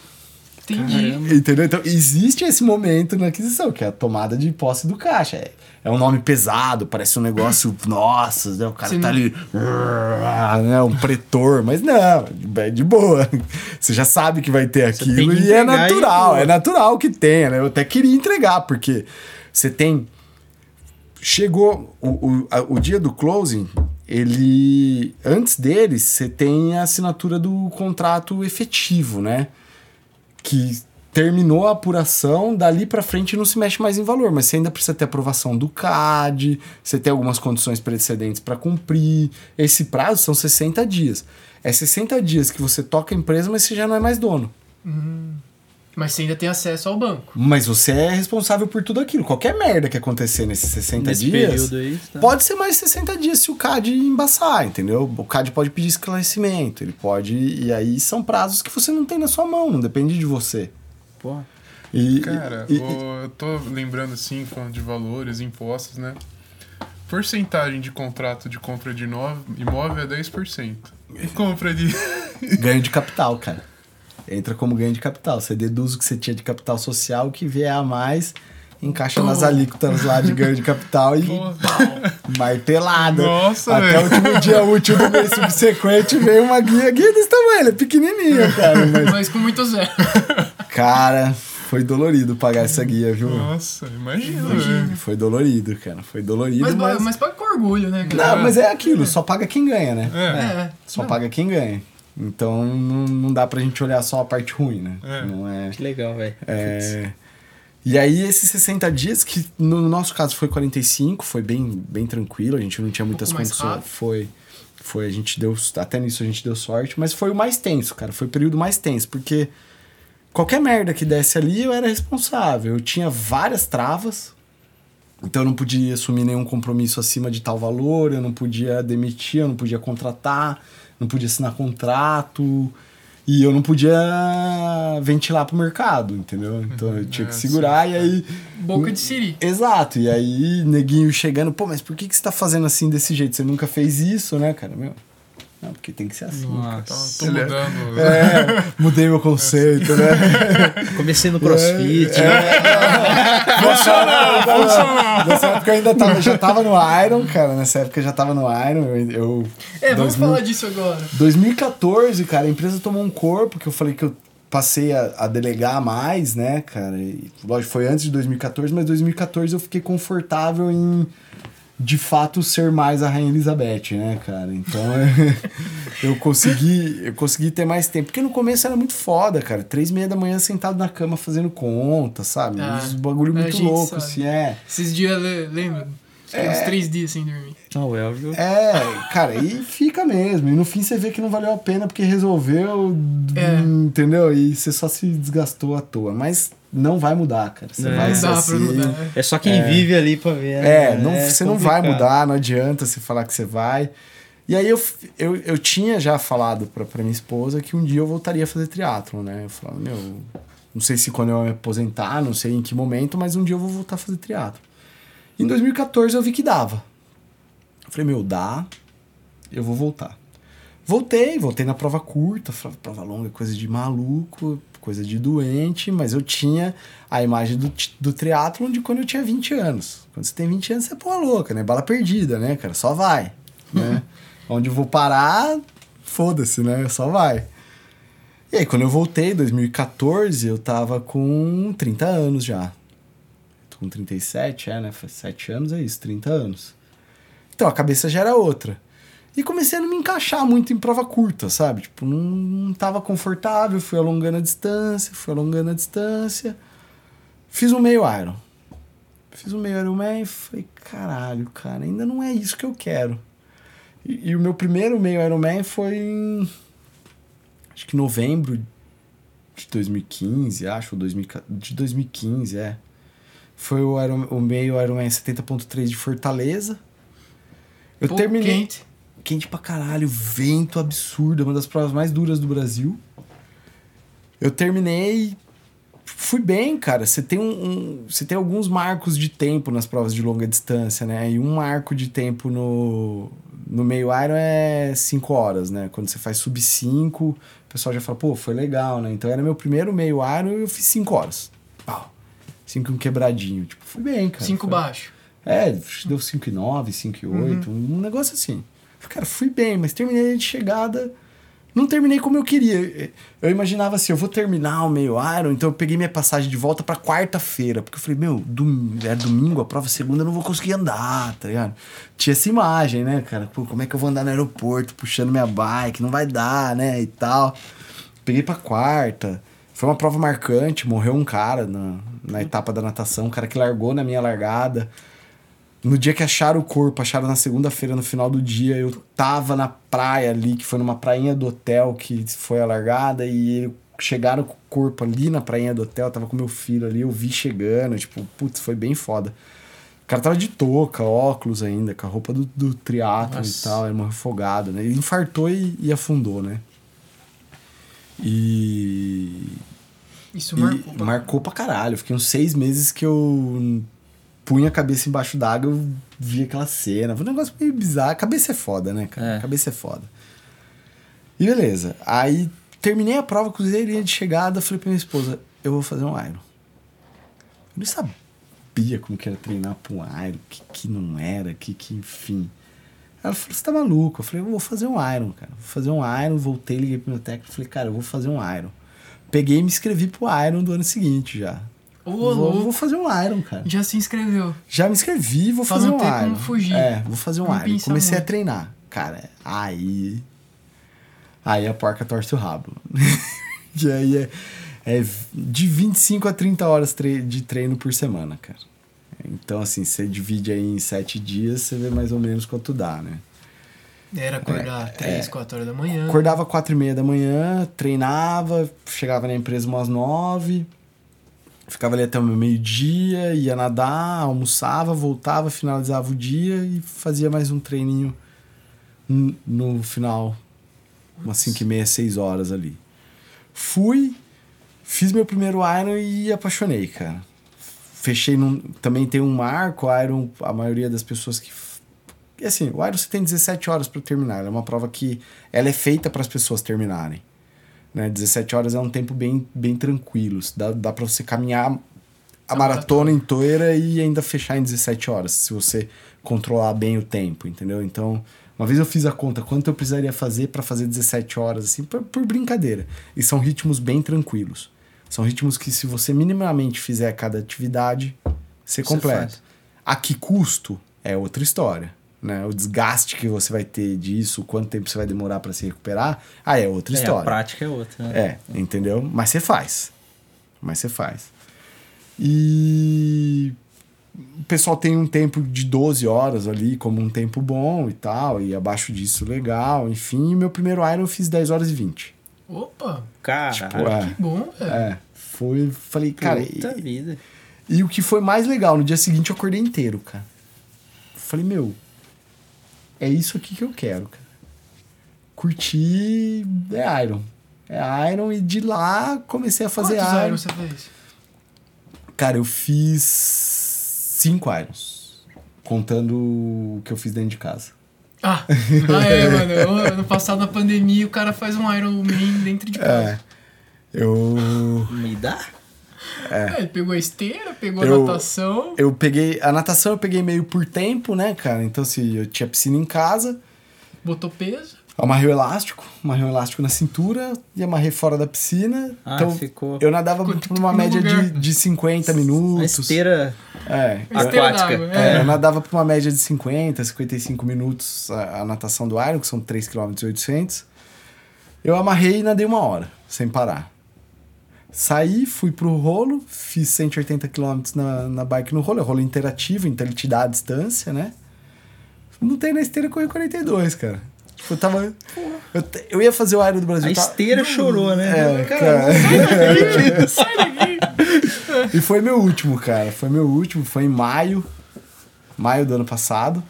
Speaker 1: Entendi.
Speaker 4: Entendeu? Então, existe esse momento na aquisição, que é a tomada de posse do caixa. É, é um nome pesado, parece um negócio, *laughs* nossa, né? o cara
Speaker 1: Você
Speaker 4: tá ali, né? um pretor, mas não, é de boa. Você já sabe que vai ter aquilo e é
Speaker 3: e
Speaker 4: natural,
Speaker 3: boa.
Speaker 4: é natural que tenha, né? Eu até queria entregar, porque você tem. Chegou o, o, a- o dia do closing, ele. Antes dele, você tem a assinatura do contrato efetivo, né? Que terminou a apuração, dali pra frente não se mexe mais em valor, mas você ainda precisa ter aprovação do CAD, você tem algumas condições precedentes para cumprir. Esse prazo são 60 dias. É 60 dias que você toca a empresa, mas você já não é mais dono.
Speaker 1: Mas você ainda tem acesso ao banco.
Speaker 4: Mas você é responsável por tudo aquilo. Qualquer merda que acontecer nesses 60
Speaker 3: Nesse
Speaker 4: dias.
Speaker 3: período aí. Tá?
Speaker 4: Pode ser mais 60 dias se o CAD embaçar, entendeu? O CAD pode pedir esclarecimento, ele pode. E aí são prazos que você não tem na sua mão, não depende de você.
Speaker 3: Porra.
Speaker 4: E,
Speaker 2: Cara,
Speaker 4: e-
Speaker 2: o- eu tô lembrando assim, falando de valores, impostos, né? Porcentagem de contrato de compra de imóvel é 10%. E compra de.
Speaker 4: ganho de capital, cara. Entra como ganho de capital. Você deduz o que você tinha de capital social, o que vier a mais, encaixa nas alíquotas lá de ganho de capital e martelada.
Speaker 2: Nossa,
Speaker 4: Até
Speaker 2: velho.
Speaker 4: o último dia útil do mês subsequente veio uma guia, guia desse tamanho, é pequenininha, cara. Mas,
Speaker 1: Mas com muito zero.
Speaker 4: cara, foi dolorido pagar essa guia, viu?
Speaker 2: Nossa, imagina,
Speaker 1: Imagina.
Speaker 4: Foi dolorido, cara. Foi dolorido,
Speaker 1: Mas,
Speaker 4: mas...
Speaker 1: mas paga com orgulho, né, cara?
Speaker 4: Não, mas é aquilo, só paga quem ganha, né?
Speaker 2: É.
Speaker 1: É.
Speaker 4: Só
Speaker 1: Não,
Speaker 4: paga quem ganha. Então não, não dá pra gente olhar só a parte ruim, né?
Speaker 2: É.
Speaker 4: Não é.
Speaker 3: Que legal, velho.
Speaker 4: é... E aí, esses 60 dias, que no nosso caso foi 45, foi bem, bem tranquilo, a gente não tinha muitas
Speaker 1: mais
Speaker 4: condições. Foi. Foi, a gente deu. Até nisso a gente deu sorte, mas foi o mais tenso, cara. Foi o período mais tenso, porque qualquer merda que desse ali, eu era responsável. Eu tinha várias travas. Então eu não podia assumir nenhum compromisso acima de tal valor, eu não podia demitir, eu não podia contratar, não podia assinar contrato e eu não podia ventilar pro mercado, entendeu? Então eu tinha que
Speaker 2: É,
Speaker 4: segurar e aí.
Speaker 1: Boca de siri.
Speaker 4: Exato, e aí neguinho chegando, pô, mas por que, que você tá fazendo assim desse jeito? Você nunca fez isso, né, cara? Meu, não, porque tem que ser assim. cara.
Speaker 2: Tô,
Speaker 3: Nossa.
Speaker 2: tô mudando. *laughs*
Speaker 4: É, mudei meu conceito, né? *laughs*
Speaker 3: Comecei no crossfit.
Speaker 4: Funcional, funcional. Nessa época eu ainda tava, já tava no Iron, cara. Nessa época eu já tava no Iron. Eu, eu-
Speaker 1: É, vamos
Speaker 4: 2000
Speaker 1: falar disso agora.
Speaker 4: 2014, cara, a empresa tomou um corpo que eu falei que eu passei a, a delegar mais, né, cara? E, lógico, foi antes de 2014, mas 2014 eu fiquei confortável em de fato ser mais a Rainha Elizabeth, né, cara? Então *laughs* eu consegui, eu consegui ter mais tempo. Porque no começo era muito foda, cara. Três e meia da manhã sentado na cama fazendo conta, sabe?
Speaker 1: Ah,
Speaker 4: Uns bagulho muito louco,
Speaker 1: sabe.
Speaker 4: assim, é.
Speaker 1: Esses dias, le- lembra? Fiquei uns três dias sem dormir.
Speaker 3: Não, o Elvio.
Speaker 4: É, cara, e fica mesmo. E no fim você vê que não valeu a pena porque resolveu,
Speaker 1: É.
Speaker 4: entendeu? E você só se desgastou à toa. Mas não vai mudar, cara. Você
Speaker 3: É.
Speaker 4: vai
Speaker 1: Não dá
Speaker 4: assim.
Speaker 1: mudar. né?
Speaker 3: É só quem vive ali pra ver.
Speaker 4: É,
Speaker 3: né?
Speaker 4: não, você não vai
Speaker 3: complicado.
Speaker 4: mudar, não adianta você falar que você vai. E aí eu, eu, eu tinha já falado pra, pra minha esposa que um dia eu voltaria a fazer triatlon, né? Eu falava, meu, não sei se quando eu me aposentar, não sei em que momento, mas um dia eu vou voltar a fazer triatlon. Em 2014 eu vi que dava. Eu falei, meu, dá, eu vou voltar. Voltei, voltei na prova curta, prova longa, é coisa de maluco, coisa de doente, mas eu tinha a imagem do, do triatlon de quando eu tinha 20 anos. Quando você tem 20 anos, você é porra louca, né? Bala perdida, né, cara? Só vai, né? *laughs* Onde eu vou parar, foda-se, né? Só vai. E aí, quando eu voltei, em 2014, eu tava com 30 anos já. Com 37, é, né? Faz 7 anos, é isso, 30 anos. Então a cabeça já era outra. E comecei a não me encaixar muito em prova curta, sabe? Tipo, não, não tava confortável, fui alongando a distância, fui alongando a distância. Fiz um meio Iron. Fiz um meio Ironman e falei, caralho, cara, ainda não é isso que eu quero. E, e o meu primeiro meio Ironman foi em. Acho que novembro de 2015, acho, ou 2000, de 2015, é. Foi o, Iron, o meio Ironman 70.3 de Fortaleza. Eu
Speaker 1: Pouco
Speaker 4: terminei.
Speaker 1: quente.
Speaker 4: Quente pra caralho, vento absurdo, é uma das provas mais duras do Brasil. Eu terminei. Fui bem, cara. Você tem um, um- você tem alguns marcos de tempo nas provas de longa distância, né? E um marco de tempo no, no meio Iron é 5 horas, né? Quando você faz sub 5, o pessoal já fala, pô, foi legal, né? Então era meu primeiro meio Iron e eu fiz 5 horas. Pau. 5 um quebradinho. Tipo, fui bem, cara.
Speaker 1: Cinco
Speaker 4: Foi-
Speaker 1: baixo.
Speaker 4: é, deu 5,9, 5,8, um negócio assim. Cara, fui bem, mas terminei de chegada. Não terminei como eu queria. Eu imaginava assim, eu vou terminar o meio Iron, então eu peguei minha passagem de volta pra quarta-feira. Porque eu falei, meu, dom- é domingo, a prova segunda eu não vou conseguir andar, tá ligado? Tinha essa imagem, né, cara? Pô, como é que eu vou andar no aeroporto puxando minha bike? Não vai dar, né? E tal. Peguei pra quarta. Foi uma prova marcante, morreu um cara na, na etapa da natação, um cara que largou na minha largada. No dia que acharam o corpo, acharam na segunda-feira, no final do dia, eu tava na praia ali, que foi numa prainha do hotel que foi a largada, e o chegaram com o corpo ali na prainha do hotel, tava com meu filho ali, eu vi chegando, tipo, putz, foi bem foda. O cara tava de touca, óculos ainda, com a roupa do, do triatlo e tal, era um refogado, né? Ele infartou e, e afundou, né? E,
Speaker 1: Isso
Speaker 4: e
Speaker 1: marcou. pra-
Speaker 4: marcou pra caralho. Fiquei uns seis meses que eu punha a cabeça embaixo d'água, eu via aquela cena. Foi um negócio meio bizarro. A cabeça é foda, né, cara?
Speaker 3: É.
Speaker 4: Cabeça é foda. E beleza. Aí terminei a prova, cruzei a linha de chegada, falei pra minha esposa, eu vou fazer um Iron. Eu não sabia como que era treinar pra um Iron, que, que não era, que, que enfim. Ela falou, você tá maluco? Eu falei, eu vou fazer um Iron, cara. Vou fazer um Iron, voltei, liguei pro meu técnico, falei, cara, eu vou fazer um Iron. Peguei e me inscrevi pro Iron do ano seguinte já.
Speaker 1: Ô,
Speaker 4: vou, vou fazer um Iron, cara.
Speaker 1: Já se inscreveu.
Speaker 4: Já me inscrevi, vou
Speaker 1: Pra
Speaker 4: fazer
Speaker 1: não
Speaker 4: um
Speaker 1: ter
Speaker 4: Iron.
Speaker 1: como fugir.
Speaker 4: É, vou fazer um
Speaker 1: Não
Speaker 4: Iron. Comecei a
Speaker 1: muito.
Speaker 4: treinar. Cara, aí. Aí a porca torce o rabo. *laughs* e aí é, é de 25 a 30 horas de treino por semana, cara. Então, assim, você divide aí em 7 dias, você vê mais ou menos quanto dá, né?
Speaker 1: Era acordar
Speaker 4: É,
Speaker 1: 3,
Speaker 4: é.
Speaker 1: 4 horas da manhã.
Speaker 4: Acordava quatro e meia da manhã, treinava, chegava na empresa umas nove, ficava ali até o meu meio-dia, ia nadar, almoçava, voltava, finalizava o dia e fazia mais um treininho no final, umas cinco e meia, seis horas ali. Fui, fiz meu primeiro Iron e apaixonei, cara. Fechei num. Também tem um marco, Iron, a maioria das pessoas que assim, o Iron você tem 17 horas para terminar. Ela é uma prova que ela é feita para as pessoas terminarem. Né? 17 horas é um tempo bem, bem tranquilo. Dá, dá para você caminhar a maratona inteira e ainda fechar em 17 horas, se você controlar bem o tempo, entendeu? Então, uma vez eu fiz a conta quanto eu precisaria fazer para fazer 17 horas, assim, por, por brincadeira. E são ritmos bem tranquilos. São ritmos que, se você minimamente fizer cada atividade, você
Speaker 3: Você
Speaker 4: completa.
Speaker 3: faz.
Speaker 4: A que custo é outra história. Né? O desgaste que você vai ter disso, quanto tempo você vai demorar para se recuperar, aí é outra
Speaker 3: É, a
Speaker 4: história.
Speaker 3: prática é outra. né?
Speaker 4: É, entendeu? Mas você faz. Mas você faz. E o pessoal tem um tempo de 12 horas ali como um tempo bom e tal, e abaixo disso legal, enfim. Meu primeiro Iron eu fiz 10 horas e 20.
Speaker 1: Opa,
Speaker 3: Caralho,
Speaker 4: Tipo,
Speaker 1: que
Speaker 4: é,
Speaker 1: bom, velho.
Speaker 4: é, foi, falei, cara,
Speaker 3: puta
Speaker 4: e,
Speaker 3: vida.
Speaker 4: e o que foi mais legal, no dia seguinte eu acordei inteiro, cara. Falei, meu, é isso aqui que eu quero, cara. Curti é Iron. É Iron e de lá comecei a fazer
Speaker 1: Quantos
Speaker 4: Iron.
Speaker 1: Irons você fez?
Speaker 4: Cara, eu fiz cinco Irons. Contando o que eu fiz dentro de casa.
Speaker 1: Ah, *laughs* ah é, mano. Ano passado, na pandemia, o cara faz um Iron Man dentro de casa.
Speaker 4: É. Eu.
Speaker 3: Me dá?
Speaker 1: É, ele pegou a esteira, pegou a
Speaker 4: Eu-
Speaker 1: natação.
Speaker 4: Eu peguei. A natação eu peguei meio por tempo, né, cara? Então, assim, eu tinha piscina em casa,
Speaker 1: Botou peso.
Speaker 4: amarrei o elástico, amarrei o elástico na cintura e amarrei fora da piscina.
Speaker 3: Ah,
Speaker 4: então,
Speaker 3: ficou.
Speaker 4: eu nadava
Speaker 1: Ficou
Speaker 4: por uma
Speaker 1: no
Speaker 4: média
Speaker 1: lugar.
Speaker 4: de, de 50
Speaker 3: A
Speaker 4: minutos.
Speaker 3: esteira.
Speaker 4: É.
Speaker 1: A esteira
Speaker 3: Aquática.
Speaker 1: d'água.
Speaker 4: É,
Speaker 1: É.
Speaker 4: eu nadava por uma média de 50, 55 minutos a, a natação do Iron, que são 3 km e 800. Eu amarrei e nadei uma hora, sem parar. Saí, fui pro rolo, fiz 180 km na, na bike no rolo, é rolo interativo, então ele te dá a distância, né? Não tem na esteira, corri 42, cara. Tipo, eu tava. Eu, eu ia fazer o Iron do Brasil.
Speaker 3: A
Speaker 4: tava-
Speaker 3: esteira chorou, né?
Speaker 4: É, cara. *laughs*
Speaker 1: Sai daqui.
Speaker 4: E foi meu último, cara. Foi meu último. Foi em maio. Maio do ano passado.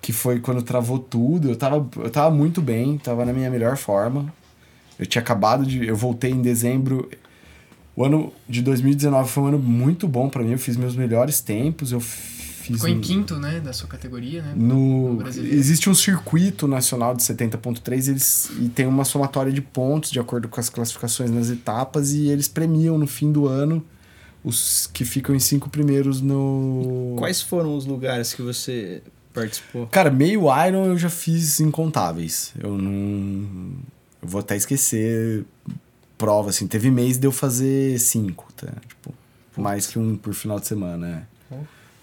Speaker 4: Que foi quando travou tudo. Eu tava, eu tava muito bem. Tava na minha melhor forma. Eu tinha acabado de... Eu voltei em dezembro. O ano de 2019 foi um ano muito bom pra mim. Eu fiz meus melhores tempos. Eu fiz...
Speaker 1: Ficou em
Speaker 4: um-
Speaker 1: quinto, né? Da sua categoria, né?
Speaker 4: no,
Speaker 1: No
Speaker 4: existe um circuito nacional de 70.3 eles, e tem uma somatória de pontos de acordo com as classificações nas etapas e eles premiam no fim do ano os que ficam em cinco primeiros no...
Speaker 3: Quais foram os lugares que você participou?
Speaker 4: Cara, meio Iron eu já fiz incontáveis. Eu não... Eu vou até esquecer prova, assim. Teve mês de eu fazer cinco, tá? Tipo, mais que um por final de semana, é.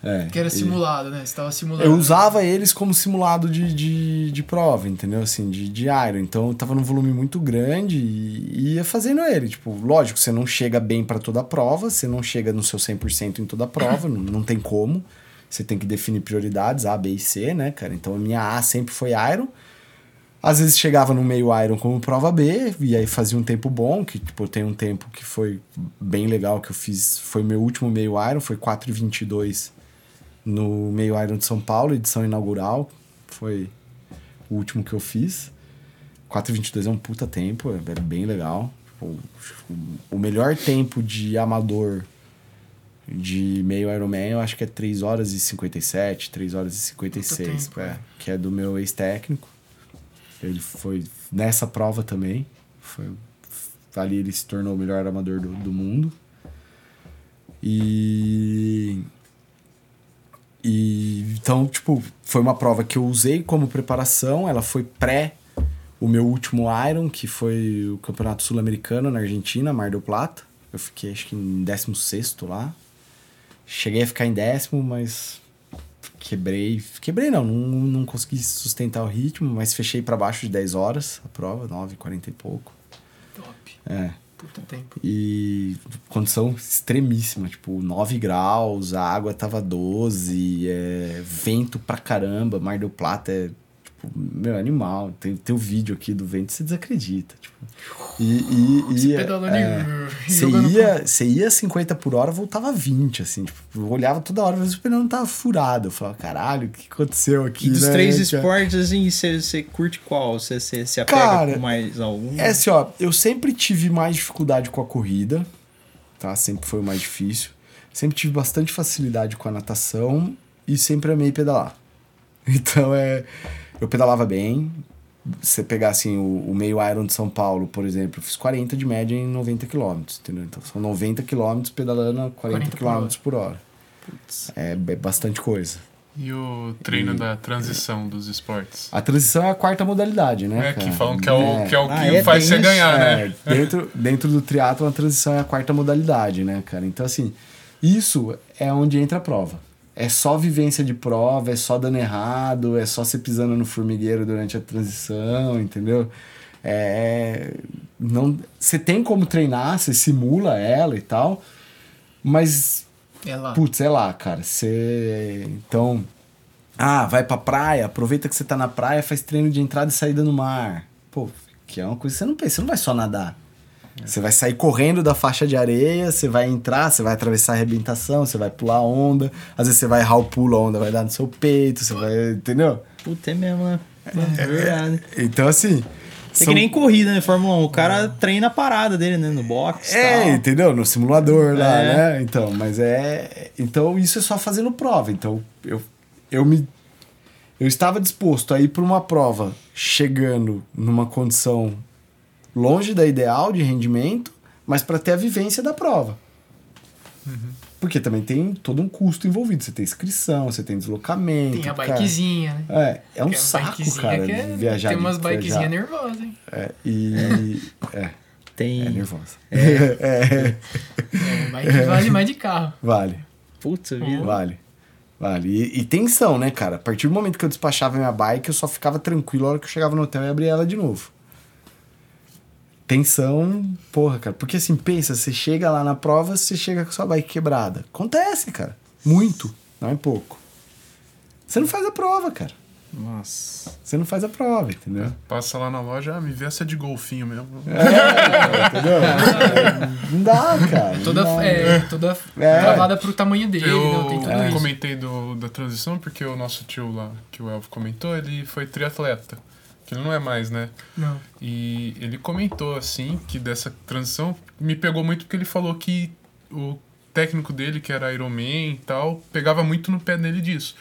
Speaker 4: É,
Speaker 1: Que era simulado, né? Você tava simulando.
Speaker 4: Eu usava eles como simulado de, de, de prova, entendeu? Assim, de, de Iron. Então eu tava num volume muito grande e, e ia fazendo ele. Tipo, lógico, você não chega bem pra toda a prova, você não chega no seu 100% em toda a prova, não, não tem como. Você tem que definir prioridades, A, B e C, né, cara? Então a minha A sempre foi Iron. Às vezes chegava no meio Iron como prova B, e aí fazia um tempo bom, que tipo, tem um tempo que foi bem legal que eu fiz, foi meu último meio Iron, foi 4,22 no meio Iron de São Paulo, edição inaugural, foi o último que eu fiz. 4,22 é um puta tempo, é é bem legal. Tipo, o melhor tempo de amador de meio Ironman, eu acho que é 3 horas e 57, 3 horas e 56,
Speaker 1: tempo,
Speaker 4: é,
Speaker 1: né?
Speaker 4: que é do meu ex-técnico. Ele foi nessa prova também. Foi, ali ele se tornou o melhor amador do, do mundo. E. E então, tipo, foi uma prova que eu usei como preparação. Ela foi pré o meu último Iron, que foi o Campeonato Sul-Americano na Argentina, Mar del Plata. Eu fiquei acho que em 16 lá. Cheguei a ficar em décimo, mas quebrei. Quebrei não, não, não consegui sustentar o ritmo, mas fechei para baixo de 10 horas a prova, 9, 40 e pouco.
Speaker 1: Top.
Speaker 4: É.
Speaker 1: Puta tempo.
Speaker 4: E condição extremíssima, tipo, 9 graus, a água tava 12, é, vento pra caramba, Mar del Plata é, tipo, meu, animal. Tem, tem o vídeo aqui do vento, você desacredita, tipo. E, e, *laughs*
Speaker 1: Você
Speaker 4: e
Speaker 1: pedalando
Speaker 4: é,
Speaker 1: e
Speaker 4: você ia, você ia 50 por hora, voltava 20, assim, tipo, eu olhava toda hora, mas o pneu não tava furado. Eu falava, caralho, o que aconteceu aqui,
Speaker 3: E dos
Speaker 4: né,
Speaker 3: três esportes, assim, você você curte qual? Você você se apega
Speaker 4: Cara,
Speaker 3: com mais algum?
Speaker 4: É assim, ó, eu sempre tive mais dificuldade com a corrida, tá? Sempre foi o mais difícil. Sempre tive bastante facilidade com a natação e sempre amei pedalar. *laughs* Então é. Eu pedalava bem. Se você pegar assim o, o meio Iron de São Paulo, por exemplo, eu fiz 40 de média em 90 km, entendeu? Então são 90 km pedalando a 40,
Speaker 1: 40 por hora.
Speaker 4: km por hora. É, é bastante coisa.
Speaker 2: E o treino
Speaker 4: E-
Speaker 2: da transição dos esportes?
Speaker 4: A transição é a quarta modalidade, né?
Speaker 2: É, que
Speaker 4: cara?
Speaker 2: falam que é o que, é o
Speaker 3: Ah,
Speaker 2: que
Speaker 3: é,
Speaker 2: faz você
Speaker 3: isso?
Speaker 2: ganhar, né?
Speaker 4: É, dentro, dentro do triatlo a transição é a quarta modalidade, né, cara? Então, assim, isso é onde entra a prova. É só vivência de prova, é só dando errado, é só você pisando no formigueiro durante a transição, entendeu? É, não, você tem como treinar, você simula ela e tal, mas
Speaker 1: É lá.
Speaker 4: Putz, é lá, cara. Você. Então. Ah, vai pra praia, aproveita que você tá na praia, faz treino de entrada e saída no mar. Pô, que é uma coisa que você não pensa, você não vai só nadar. Você vai sair correndo da faixa de areia, você vai entrar, você vai atravessar a arrebentação, você vai pular a onda, às vezes você vai errar o pulo, a onda vai dar no seu peito, você vai. Entendeu?
Speaker 3: Puta, é mesmo, né? É verdade.
Speaker 4: Então, assim.
Speaker 3: É
Speaker 4: são-
Speaker 3: que nem corrida, né? Fórmula 1. O cara treina a parada dele, né? No box
Speaker 4: É,
Speaker 3: tal.
Speaker 4: entendeu? No simulador lá,
Speaker 3: É.
Speaker 4: né? Então, mas é. Então, isso é só fazendo prova. Então, eu, eu me. Eu estava disposto a ir para uma prova chegando numa condição longe da ideal de rendimento, mas para ter a vivência da prova. Porque também tem todo um custo envolvido. Você tem inscrição, você tem deslocamento.
Speaker 1: Tem a
Speaker 4: cara.
Speaker 1: bikezinha, né?
Speaker 4: É, é um
Speaker 1: a
Speaker 4: saco, cara,
Speaker 1: que é-
Speaker 4: viajar.
Speaker 1: Tem
Speaker 4: de
Speaker 1: umas bikezinhas nervosas, hein?
Speaker 4: É, e. *laughs* É,
Speaker 3: Tem.
Speaker 4: é nervosa. é. *laughs*
Speaker 1: É, bike vale mais de carro.
Speaker 4: Vale.
Speaker 3: Puta vida.
Speaker 4: Vale. Vale. E, e tensão, né, cara? A partir do momento que eu despachava minha bike, eu só ficava tranquilo a hora que eu chegava no hotel e abria ela de novo. Tensão, porra, cara. Porque assim, pensa, você chega lá na prova, você chega com sua bike quebrada. Acontece, cara. Muito, não é pouco. Você não faz a prova, cara.
Speaker 3: Nossa.
Speaker 4: Você não faz a prova, entendeu?
Speaker 2: Passa lá na loja, ah, me vê essa de golfinho mesmo.
Speaker 4: É, entendeu? *laughs* Não dá, cara.
Speaker 1: Toda,
Speaker 4: não dá.
Speaker 1: é, toda
Speaker 4: É.
Speaker 1: travada pro tamanho dele,
Speaker 2: Eu
Speaker 1: não tem tudo
Speaker 2: é,
Speaker 1: isso.
Speaker 2: comentei do, da transição porque o nosso tio lá, que o Elvio comentou, ele foi triatleta. Que ele não é mais, né?
Speaker 1: Não.
Speaker 2: E ele comentou, assim, que dessa transição me pegou muito porque ele falou que o técnico dele, que era Ironman e tal, pegava muito no pé dele disso.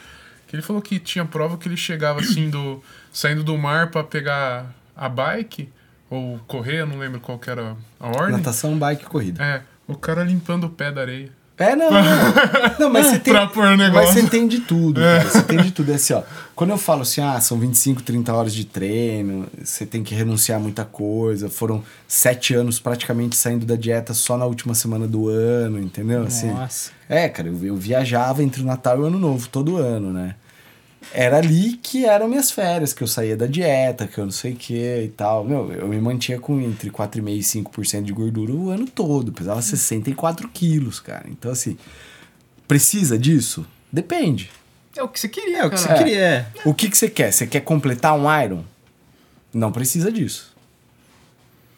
Speaker 2: Que ele falou que tinha prova que ele chegava, assim, do saindo do mar pra pegar a bike, ou correr, eu não lembro qual que era a ordem.
Speaker 4: Natação, bike e corrida.
Speaker 2: É, o cara limpando o pé da areia.
Speaker 4: É, não. *laughs* não, mas você tem.
Speaker 2: Pra pôr o
Speaker 4: Mas
Speaker 2: negócio.
Speaker 4: você tem de tudo, cara. Você tem de tudo. É assim, ó. Quando eu falo assim, ah, são 25, 30 horas de treino, você tem que renunciar a muita coisa. Foram sete anos praticamente saindo da dieta só na última semana do ano, entendeu? Assim,
Speaker 3: Nossa.
Speaker 4: é, cara, eu, eu viajava entre o Natal e o Ano Novo todo ano, né? Era ali que eram minhas férias, que eu saía da dieta, que eu não sei o que e tal. Meu, eu me mantinha com entre 4,5% e 5% de gordura o ano todo. Pesava 64 quilos, cara. Então, assim, precisa disso? Depende.
Speaker 1: É o que você queria,
Speaker 3: É o que você queria. é.
Speaker 4: O que, que você quer? Você quer completar um Iron? Não precisa disso.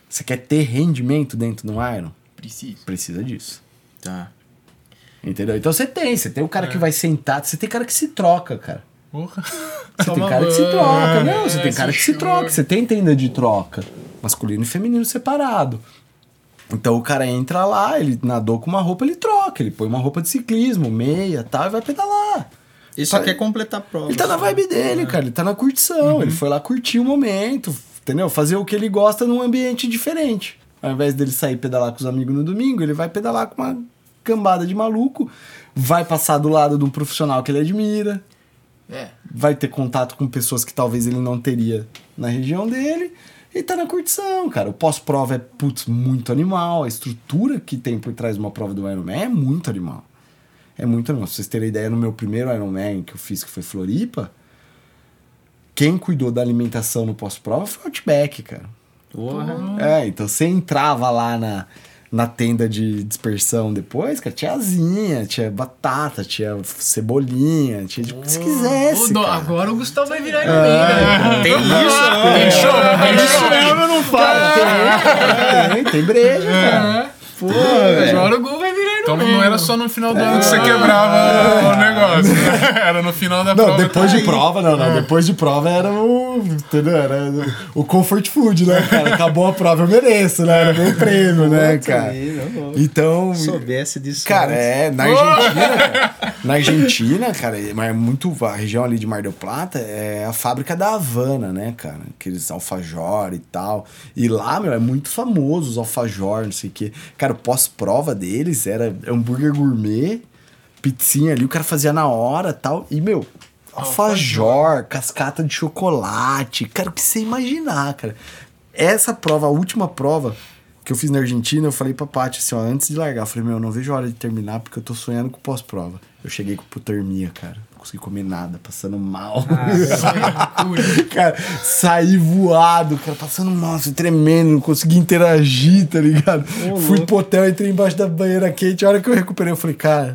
Speaker 4: Você quer ter rendimento dentro do Iron?
Speaker 1: Preciso.
Speaker 4: Precisa disso.
Speaker 3: Tá.
Speaker 4: Entendeu? Então você tem, você tem o cara que vai sentar, você tem cara que se troca, cara.
Speaker 2: Porra.
Speaker 4: Você tem cara que se troca, não, você
Speaker 1: é,
Speaker 4: tem cara que se troca, você tem tenda de troca. Masculino e feminino separado. Então o cara entra lá, ele nadou com uma roupa, ele troca, ele põe uma roupa de ciclismo, meia tal, e vai pedalar.
Speaker 3: Só
Speaker 4: Tá-
Speaker 3: quer completar a prova.
Speaker 4: Ele tá na vibe dele, cara. Ele tá na curtição. Ele foi lá curtir o momento, entendeu? Fazer o que ele gosta num ambiente diferente. Ao invés dele sair pedalar com os amigos no domingo, ele vai pedalar com uma cambada de maluco, vai passar do lado de um profissional que ele admira,
Speaker 1: É.
Speaker 4: vai ter contato com pessoas que talvez ele não teria na região dele. E tá na curtição, cara. O pós-prova é, putz, muito animal. A estrutura que tem por trás de uma prova do Ironman é muito animal. É muito animal. Pra vocês terem ideia, no meu primeiro Ironman que eu fiz, que foi Floripa, quem cuidou da alimentação no pós-prova foi o Outback, cara.
Speaker 3: Porra.
Speaker 4: É, então você entrava lá na, na tenda de dispersão depois, cara, tinha asinha, tinha batata, tinha cebolinha, tinha tipo, o que você quisesse.
Speaker 1: Agora o Gustavo vai virar Iron Man, né?
Speaker 3: Tem isso? *laughs*
Speaker 2: Tem show, tem show.
Speaker 4: eu não falo. Tem, tem, tem breja, cara. Pô.
Speaker 1: Agora o vai
Speaker 2: Então não era só no final do ano que você quebrava o negócio. né? *laughs* Era no final da
Speaker 4: Não,
Speaker 2: prova.
Speaker 4: depois de
Speaker 3: aí.
Speaker 4: prova, não, não. Depois de prova era o. Entendeu? Era o comfort food, né, cara? Acabou a prova, eu mereço, né? Era meu prêmio, né, cara? Então.
Speaker 3: Soubesse disso.
Speaker 4: Cara,
Speaker 3: antes.
Speaker 4: é, na Argentina, cara, na Argentina, cara, mas é muito, a região ali de Mar del Plata é a fábrica da Havana, né, cara? Aqueles alfajor e tal. E lá, meu, é muito famoso os alfajor, não sei o quê. Cara, o pós-prova deles era hambúrguer gourmet, pizzinha ali, o cara fazia na hora e tal. E, meu, alfajor, cascata de chocolate, cara, o que você imaginar, cara. Essa prova, a última prova que eu fiz na Argentina, eu falei pra Paty assim, ó, antes de largar, eu falei, meu, eu não vejo a hora de terminar porque eu tô sonhando com pós-prova. Eu cheguei com hipotermia, cara. Não consegui comer nada, passando mal. *laughs* cara, saí voado, cara, passando mal, assim, tremendo, não consegui interagir, tá ligado? Fui pro hotel, entrei embaixo da banheira quente, a hora que eu recuperei, eu falei, cara,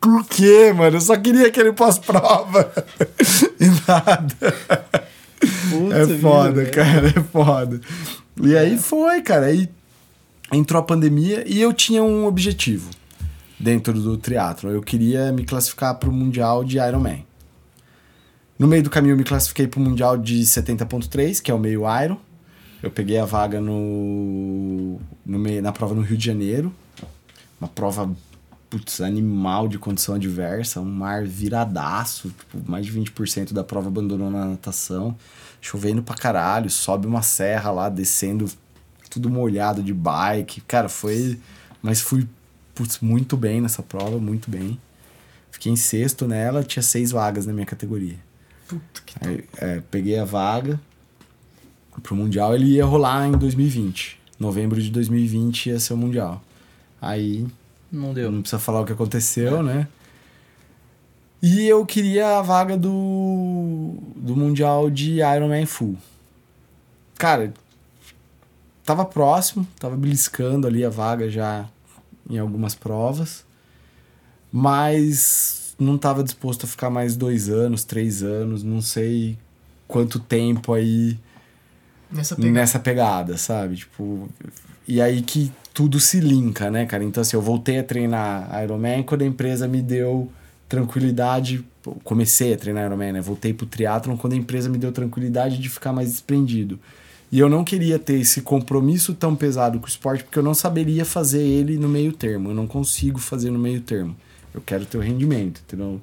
Speaker 4: por quê, mano? Eu só queria aquele pós-prova. *laughs* e nada.
Speaker 3: Puta
Speaker 4: É
Speaker 3: vida,
Speaker 4: foda,
Speaker 3: velho.
Speaker 4: cara, é foda. E aí foi, cara. Aí entrou a pandemia e eu tinha um objetivo dentro do triatlo. Eu queria me classificar para o Mundial de Ironman. No meio do caminho eu me classifiquei para o Mundial de 70.3, que é o meio Iron. Eu peguei a vaga no, no meio, na prova no Rio de Janeiro. Uma prova putz, animal de condição adversa, um mar viradaço, tipo, mais de 20% da prova abandonou na natação, chovendo pra caralho, sobe uma serra lá, descendo tudo molhado de bike. Cara, foi. Mas fui putz, muito bem nessa prova, muito bem. Fiquei em sexto nela, tinha seis vagas na minha categoria.
Speaker 1: Puta que
Speaker 4: Aí, é, peguei a vaga pro Mundial, ele ia rolar em 2020. Novembro de 2020 ia ser o Mundial. Aí
Speaker 3: Não deu.
Speaker 4: não precisa falar o que aconteceu, né? E eu queria a vaga do, do Mundial de Ironman Full. Cara, tava próximo, tava beliscando ali a vaga já em algumas provas, mas não tava disposto a ficar mais dois anos, três anos, não sei quanto tempo aí
Speaker 1: Nessa pegada.
Speaker 4: nessa pegada, sabe? Tipo, e aí que tudo se linka, né, cara? Então, assim, eu voltei a treinar Ironman quando a empresa me deu tranquilidade. Comecei a treinar Ironman, né? Voltei pro triatlon quando a empresa me deu tranquilidade de ficar mais desprendido. E eu não queria ter esse compromisso tão pesado com o esporte porque eu não saberia fazer ele no meio termo. Eu não consigo fazer no meio termo. Eu quero ter o rendimento, entendeu?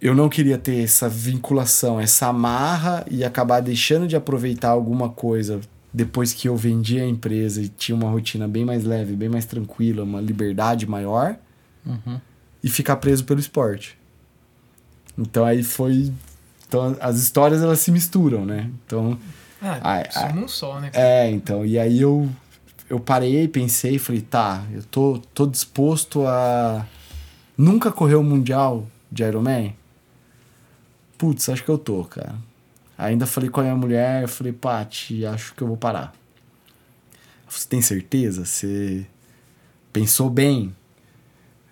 Speaker 4: eu não queria ter essa vinculação, essa amarra e acabar deixando de aproveitar alguma coisa depois que eu vendi a empresa e tinha uma rotina bem mais leve, bem mais tranquila, uma liberdade maior e ficar preso pelo esporte. Então aí foi. Então as histórias elas se misturam, né? Então.
Speaker 1: Ah,
Speaker 4: Ai,
Speaker 1: somos um só, né?
Speaker 4: É, então, e aí eu, eu parei, pensei, falei, tá, eu tô, tô disposto a nunca correr o Mundial de Ironman? Putz, acho que eu tô, cara. Ainda falei com a minha mulher, eu falei, Paty, acho que eu vou parar. Você tem certeza? Você pensou bem?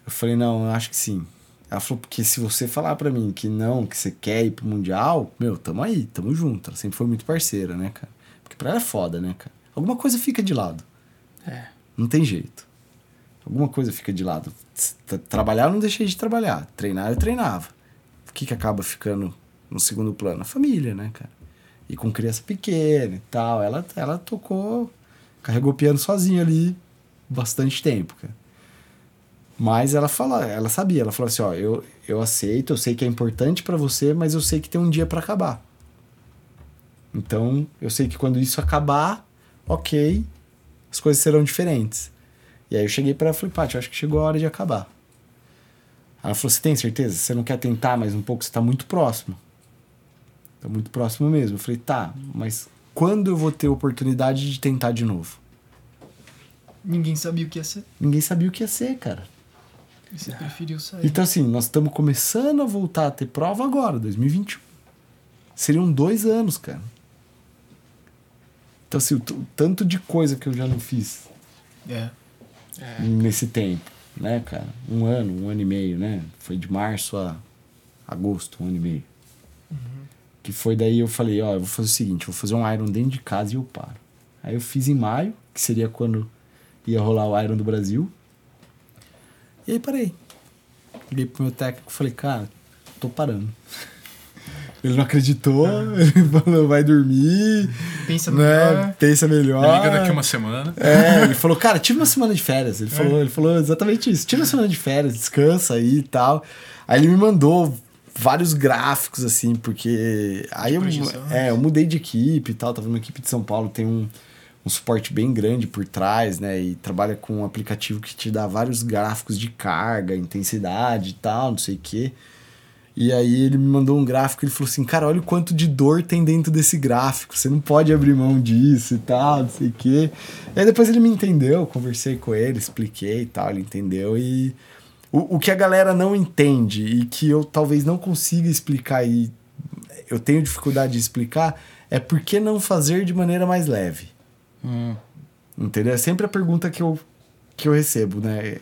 Speaker 4: Eu falei, não, eu acho que sim. Ela falou, porque se você falar pra mim que não, que você quer ir pro Mundial, meu, tamo aí, tamo junto. Ela sempre foi muito parceira, né, cara? Porque pra ela é foda, né, cara? Alguma coisa fica de lado.
Speaker 1: É.
Speaker 4: Não tem jeito. Alguma coisa fica de lado. Tra- Trabalhar eu não deixei de trabalhar. Treinar eu treinava. O que, que acaba ficando no segundo plano? A família, né, cara? E com criança pequena e tal. Ela, ela tocou, carregou o piano sozinha ali bastante tempo, cara. Mas ela fala, ela sabia, ela falou assim, ó, eu, eu aceito, eu sei que é importante pra você, mas eu sei que tem um dia pra acabar. Então, eu sei que quando isso acabar, ok, as coisas serão diferentes. E aí eu cheguei pra ela e falei, Paty, eu acho que chegou a hora de acabar. Ela falou, você tem certeza? Você não quer tentar mais um pouco? Você tá muito próximo. Tá muito próximo mesmo. Eu falei, tá, mas quando eu vou ter oportunidade de tentar de novo?
Speaker 1: Ninguém sabia o que ia ser.
Speaker 4: Ninguém sabia o que ia ser, cara.
Speaker 1: E você preferiu sair.
Speaker 4: Então, assim, nós estamos começando a voltar a ter prova agora, 2021. Seriam dois anos, cara. Então, assim, o, o tanto de coisa que eu já não fiz
Speaker 1: É.
Speaker 4: nesse tempo, né, cara? Um ano, um ano e meio, né? Foi de março a agosto, um ano e meio. Que foi daí eu falei, ó, eu vou fazer o seguinte, eu vou fazer um Iron dentro de casa e eu paro. Aí eu fiz em maio, que seria quando ia rolar o Iron do Brasil. E aí parei. Liguei pro meu técnico e falei, cara, tô parando. *laughs* Ele não acreditou, *laughs* ele falou, vai dormir,
Speaker 1: Pensa
Speaker 4: né?
Speaker 1: melhor.
Speaker 4: Pensa melhor.
Speaker 2: Liga daqui uma semana.
Speaker 4: É, ele falou, cara, tira uma semana de férias. Ele, falou, ele falou exatamente isso. Tira uma semana de férias, descansa aí e tal. Aí ele me mandou vários gráficos, assim, porque. Aí eu, é, eu mudei de equipe e tal. Tava numa equipe de São Paulo, tem um, um suporte bem grande por trás, né? E trabalha com um aplicativo que te dá vários gráficos de carga, intensidade e tal, não sei o quê. E aí ele me mandou um gráfico, ele falou assim, cara, olha o quanto de dor tem dentro desse gráfico, você não pode abrir mão disso e tal, não sei o quê. E aí depois ele me entendeu, conversei com ele, expliquei e tal, ele entendeu. E o, o que a galera não entende e que eu talvez não consiga explicar e eu tenho dificuldade de explicar é por que não fazer de maneira mais leve. Entendeu? É sempre a pergunta que eu, que eu recebo, né?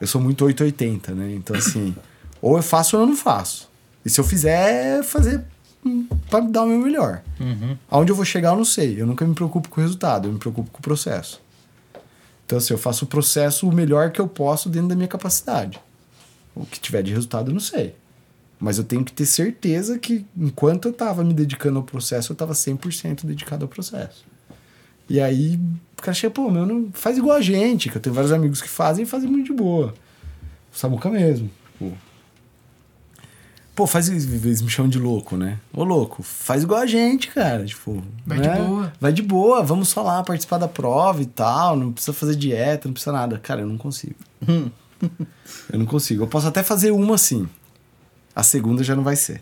Speaker 4: Eu sou muito 880, né? Então, assim, *coughs* ou eu faço ou eu não faço. E se eu fizer, é fazer hum, pra dar o meu melhor. Aonde eu vou chegar, eu não sei. Eu nunca me preocupo com o resultado, eu me preocupo com o processo. Então, assim, eu faço o processo o melhor que eu posso dentro da minha capacidade. O que tiver de resultado, eu não sei. Mas eu tenho que ter certeza que enquanto eu tava me dedicando ao processo, eu tava 100% dedicado ao processo. E aí, o cara chega, pô, meu, não faz igual a gente, que eu tenho vários amigos que fazem e fazem muito de boa. O Samuca mesmo. Pô, pô faz. Eles me chamam de louco, né? Ô, louco, faz igual a gente, cara. Tipo.
Speaker 1: Vai de
Speaker 4: né?
Speaker 1: boa.
Speaker 4: Vai de boa, vamos só lá participar da prova e tal. Não precisa fazer dieta, não precisa nada. Cara, eu não consigo. *laughs* eu não consigo. Eu posso até fazer uma assim. A segunda já não vai ser.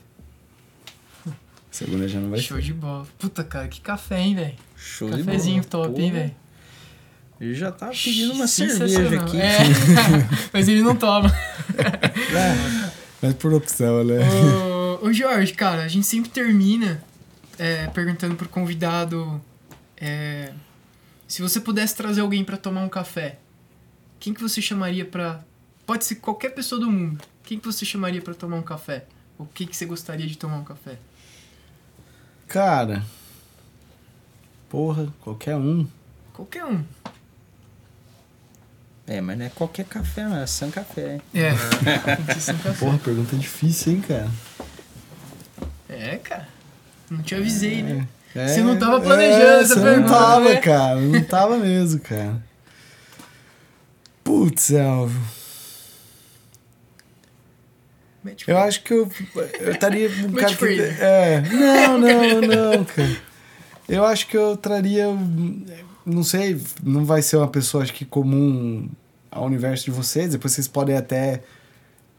Speaker 4: A segunda já não vai ser.
Speaker 1: Show de bola. Puta, cara, que café, hein, velho?
Speaker 3: Show de
Speaker 1: Cafezinho
Speaker 3: bola.
Speaker 1: top, hein, velho?
Speaker 3: Ele já tá pedindo uma cerveja aqui.
Speaker 1: É, *laughs* mas ele não toma. *laughs*
Speaker 4: Mas por opção, né?
Speaker 1: ô, ô, Jorge, cara, a gente sempre termina é, perguntando pro convidado é, se você pudesse trazer alguém pra tomar um café, quem que você chamaria pra... Pode ser qualquer pessoa do mundo. Quem que você chamaria pra tomar um café? O que que você gostaria de tomar um café?
Speaker 4: Cara. Porra, qualquer um.
Speaker 1: Qualquer um.
Speaker 3: É, mas não é qualquer café, não. É San Café. hein?
Speaker 1: É. Café.
Speaker 4: Porra, pergunta difícil, hein, cara?
Speaker 1: É, cara. Não te avisei, né?
Speaker 4: É,
Speaker 1: Você não tava planejando
Speaker 4: é,
Speaker 1: essa
Speaker 4: você
Speaker 1: pergunta,
Speaker 4: Não tava,
Speaker 1: né?
Speaker 4: cara. Não tava mesmo, cara. Putz, Elvio. Eu acho que eu, eu estaria um *laughs* cara que... É, não, não, não, cara. Eu acho que eu traria... Não sei, não vai ser uma pessoa, acho que comum ao universo de vocês. Depois vocês podem até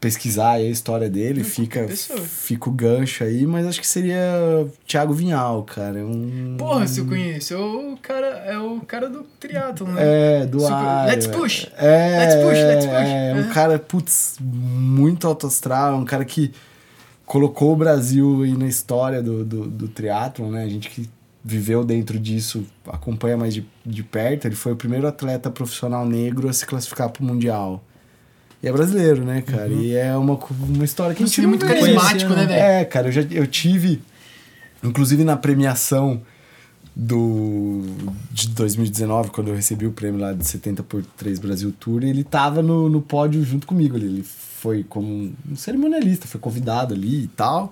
Speaker 4: pesquisar a história dele. Fica,
Speaker 1: pessoa.
Speaker 4: fica o gancho aí. Mas acho que seria Thiago Vinhal, cara. Um...
Speaker 1: Porra, se eu conheço. É o cara, é o cara do triatlon, né?
Speaker 4: É, do
Speaker 1: Super-
Speaker 4: ar.
Speaker 1: Let's push.
Speaker 4: É,
Speaker 1: Let's push, let's push.
Speaker 4: É, um
Speaker 1: É.
Speaker 4: cara, putz, muito alto astral, um cara que colocou o Brasil aí na história do, do, do triatlon, né? A gente que viveu dentro disso, acompanha mais de, de perto. Ele foi o primeiro atleta profissional negro a se classificar para o Mundial. E é brasileiro, né, cara? E é uma, uma história que a
Speaker 1: Um
Speaker 4: gente
Speaker 1: filho muito carismático, né, velho?
Speaker 4: É, cara, eu, já, eu tive, inclusive na premiação do de 2019, quando eu recebi o prêmio lá de 70 por 3 Brasil Tour, ele tava no, no pódio junto comigo ali. Ele foi como um cerimonialista, foi convidado ali e tal.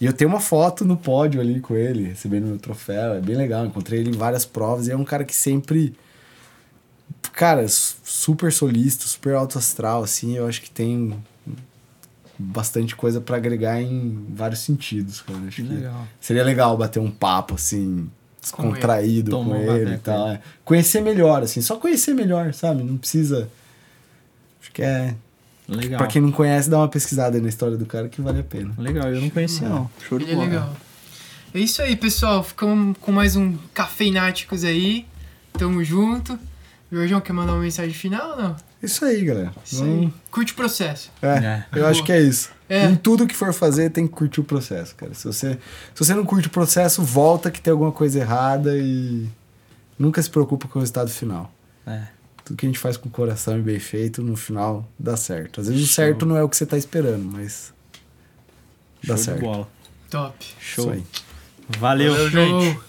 Speaker 4: E eu tenho uma foto no pódio ali com ele, recebendo meu troféu. É bem legal. Encontrei ele em várias provas e é um cara que sempre. Cara, su- super solista, super alto astral, assim. Eu acho que tem bastante coisa pra agregar em vários sentidos, cara. Acho que
Speaker 3: Legal.
Speaker 4: seria legal bater um papo, assim,
Speaker 1: Com
Speaker 4: descontraído com
Speaker 3: um
Speaker 4: ele, e
Speaker 3: com
Speaker 4: tal. é. Conhecer melhor, assim, só conhecer melhor, sabe? Não precisa. Acho que é.
Speaker 3: Legal.
Speaker 4: Pra quem não conhece, dá uma pesquisada aí na história do cara que vale a pena.
Speaker 3: Legal, eu não conhecia não. Show de
Speaker 1: é
Speaker 3: bola.
Speaker 1: legal. É isso aí, pessoal. Ficamos com mais um Cafeináticos aí. Tamo junto. Jorjão, quer mandar uma mensagem final ou não?
Speaker 4: Isso aí, galera.
Speaker 1: Isso
Speaker 4: Vamos-
Speaker 1: aí. Curte o processo.
Speaker 4: É,
Speaker 3: É.
Speaker 4: eu acho que é isso.
Speaker 1: É.
Speaker 4: Em tudo que for fazer, tem que curtir o processo, cara. Se você, se você não curte o processo, volta que tem alguma coisa errada e nunca se preocupa com o resultado final.
Speaker 3: É.
Speaker 4: Tudo que a gente faz com o coração e bem feito, no final dá certo. Às vezes o
Speaker 3: Show.
Speaker 4: certo não é o que você tá esperando, mas dá
Speaker 3: Show de
Speaker 4: certo.
Speaker 3: bola.
Speaker 1: Top.
Speaker 3: Show. Valeu.
Speaker 2: Valeu, gente.
Speaker 1: Show.